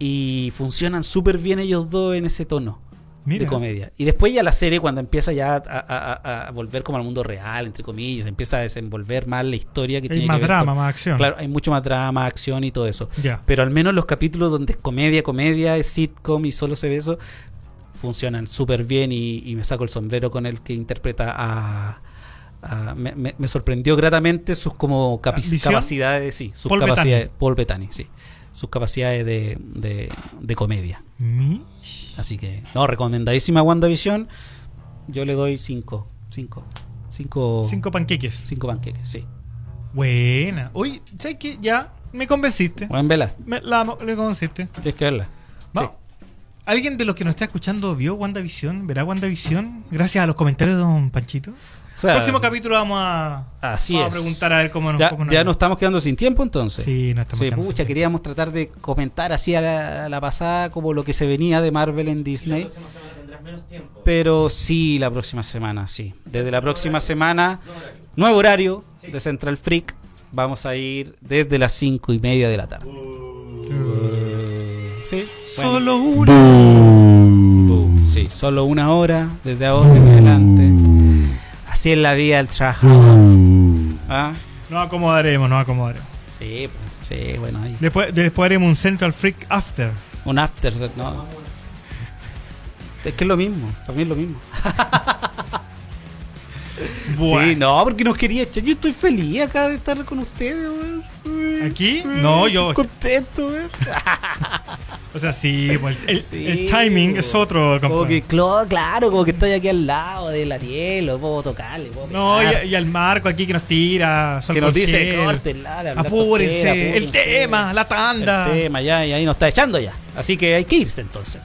Y funcionan súper bien ellos dos en ese tono Mira. de comedia. Y después ya la serie, cuando empieza ya a, a- a- volver como al mundo real, entre comillas, empieza a desenvolver más la historia que Hay tiene más que ver drama, con- más acción. Claro, hay mucho más drama, acción y todo eso. Pero al menos los capítulos donde es comedia, comedia, es sitcom y solo se ve eso, funcionan súper bien y, y me saco el sombrero con el que interpreta a... a- me, me- me sorprendió gratamente sus como capacidades, sí, sus Paul capacidades, Bettany. Paul Bettany, sí, sus capacidades de, de, de comedia. Así que, no, recomendadísima WandaVision. Yo le doy 5, 5, 5, Cinco panqueques. 5 panqueques, sí. Buena. Oye, ¿sabes qué? Ya me convenciste. Buen vela, Me, la, me convenciste. tienes que verla. Va. ¿Alguien de los que nos está escuchando vio WandaVision? ¿Verá WandaVision? Gracias a los comentarios de Don Panchito. O sea, Próximo capítulo vamos a, Así vamos a preguntar a ver cómo nos Ya, cómo ya nos estamos quedando sin tiempo entonces. Sí, no estamos Sí, quedando pucha, sin queríamos tratar de comentar así a la, a la pasada como lo que se venía de Marvel en Disney. Pero sí, la próxima semana, sí. Desde la próxima semana, nuevo horario de Central Freak. Vamos a ir desde las cinco y media de la tarde. Sí, bueno. Solo una. Boom. Sí, solo una hora desde ahora en adelante. Así es la vida del trabajador. ¿Ah? Nos acomodaremos, nos acomodaremos. Sí, pues, sí, bueno, ahí. Después, después haremos un Central Freak After. Un after, ¿no? Es que es lo mismo, para mí es lo mismo. Bueno. Sí, no, porque nos quería echar. Yo estoy feliz acá de estar con ustedes, weón. ¿Aquí? No, yo. Estoy contento, weón. O sea, sí, pues, el, Sí, el timing es otro. Como que, claro, como que estoy aquí al lado del Ariel, lo puedo tocarle, puedo No, y, y al Marco aquí que nos tira. sol que nos dice, córtenla, Apúrense, el apúrense". tema, la tanda. El tema, ya, y ahí nos está echando ya. Así que hay que irse entonces.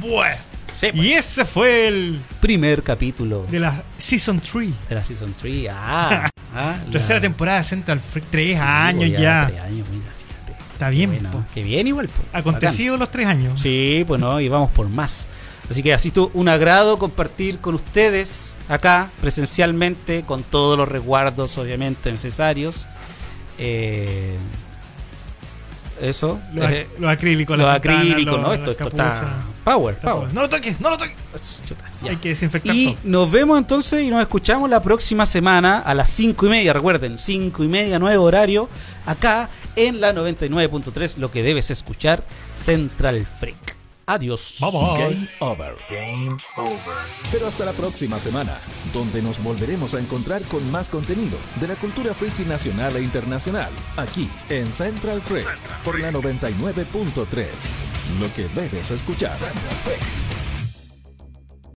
Bueno. Sí, pues. Y ese fue el Primer capítulo de la Season 3. de la Season 3. Ah, ah, la- Tercera temporada de Central Freak. Tres Sí, años ya. Tres años, mira, fíjate. Está bien. Bueno, po. que bien igual. po. Acontecido los tres años. Sí, pues no, y vamos por más. Así que así estuvo un agrado compartir con ustedes acá presencialmente con todos los resguardos obviamente necesarios. Eh, eso. Los, eh, los acrílicos, los acrílicos, ¿no? Esto, esto está power, Está power. No lo toques, no lo toques. Ya. Hay que desinfectar Y todo. nos vemos entonces y nos escuchamos la próxima semana a las 5 y media. Recuerden, 5 y media, nuevo horario, acá en la 99.3, lo que debes escuchar, Central Freak. Adiós. Bye bye. Game over. Pero hasta la próxima semana, donde nos volveremos a encontrar con más contenido de la cultura friki nacional e internacional, aquí en Central Freak, por la 99.3. Lo que debes escuchar.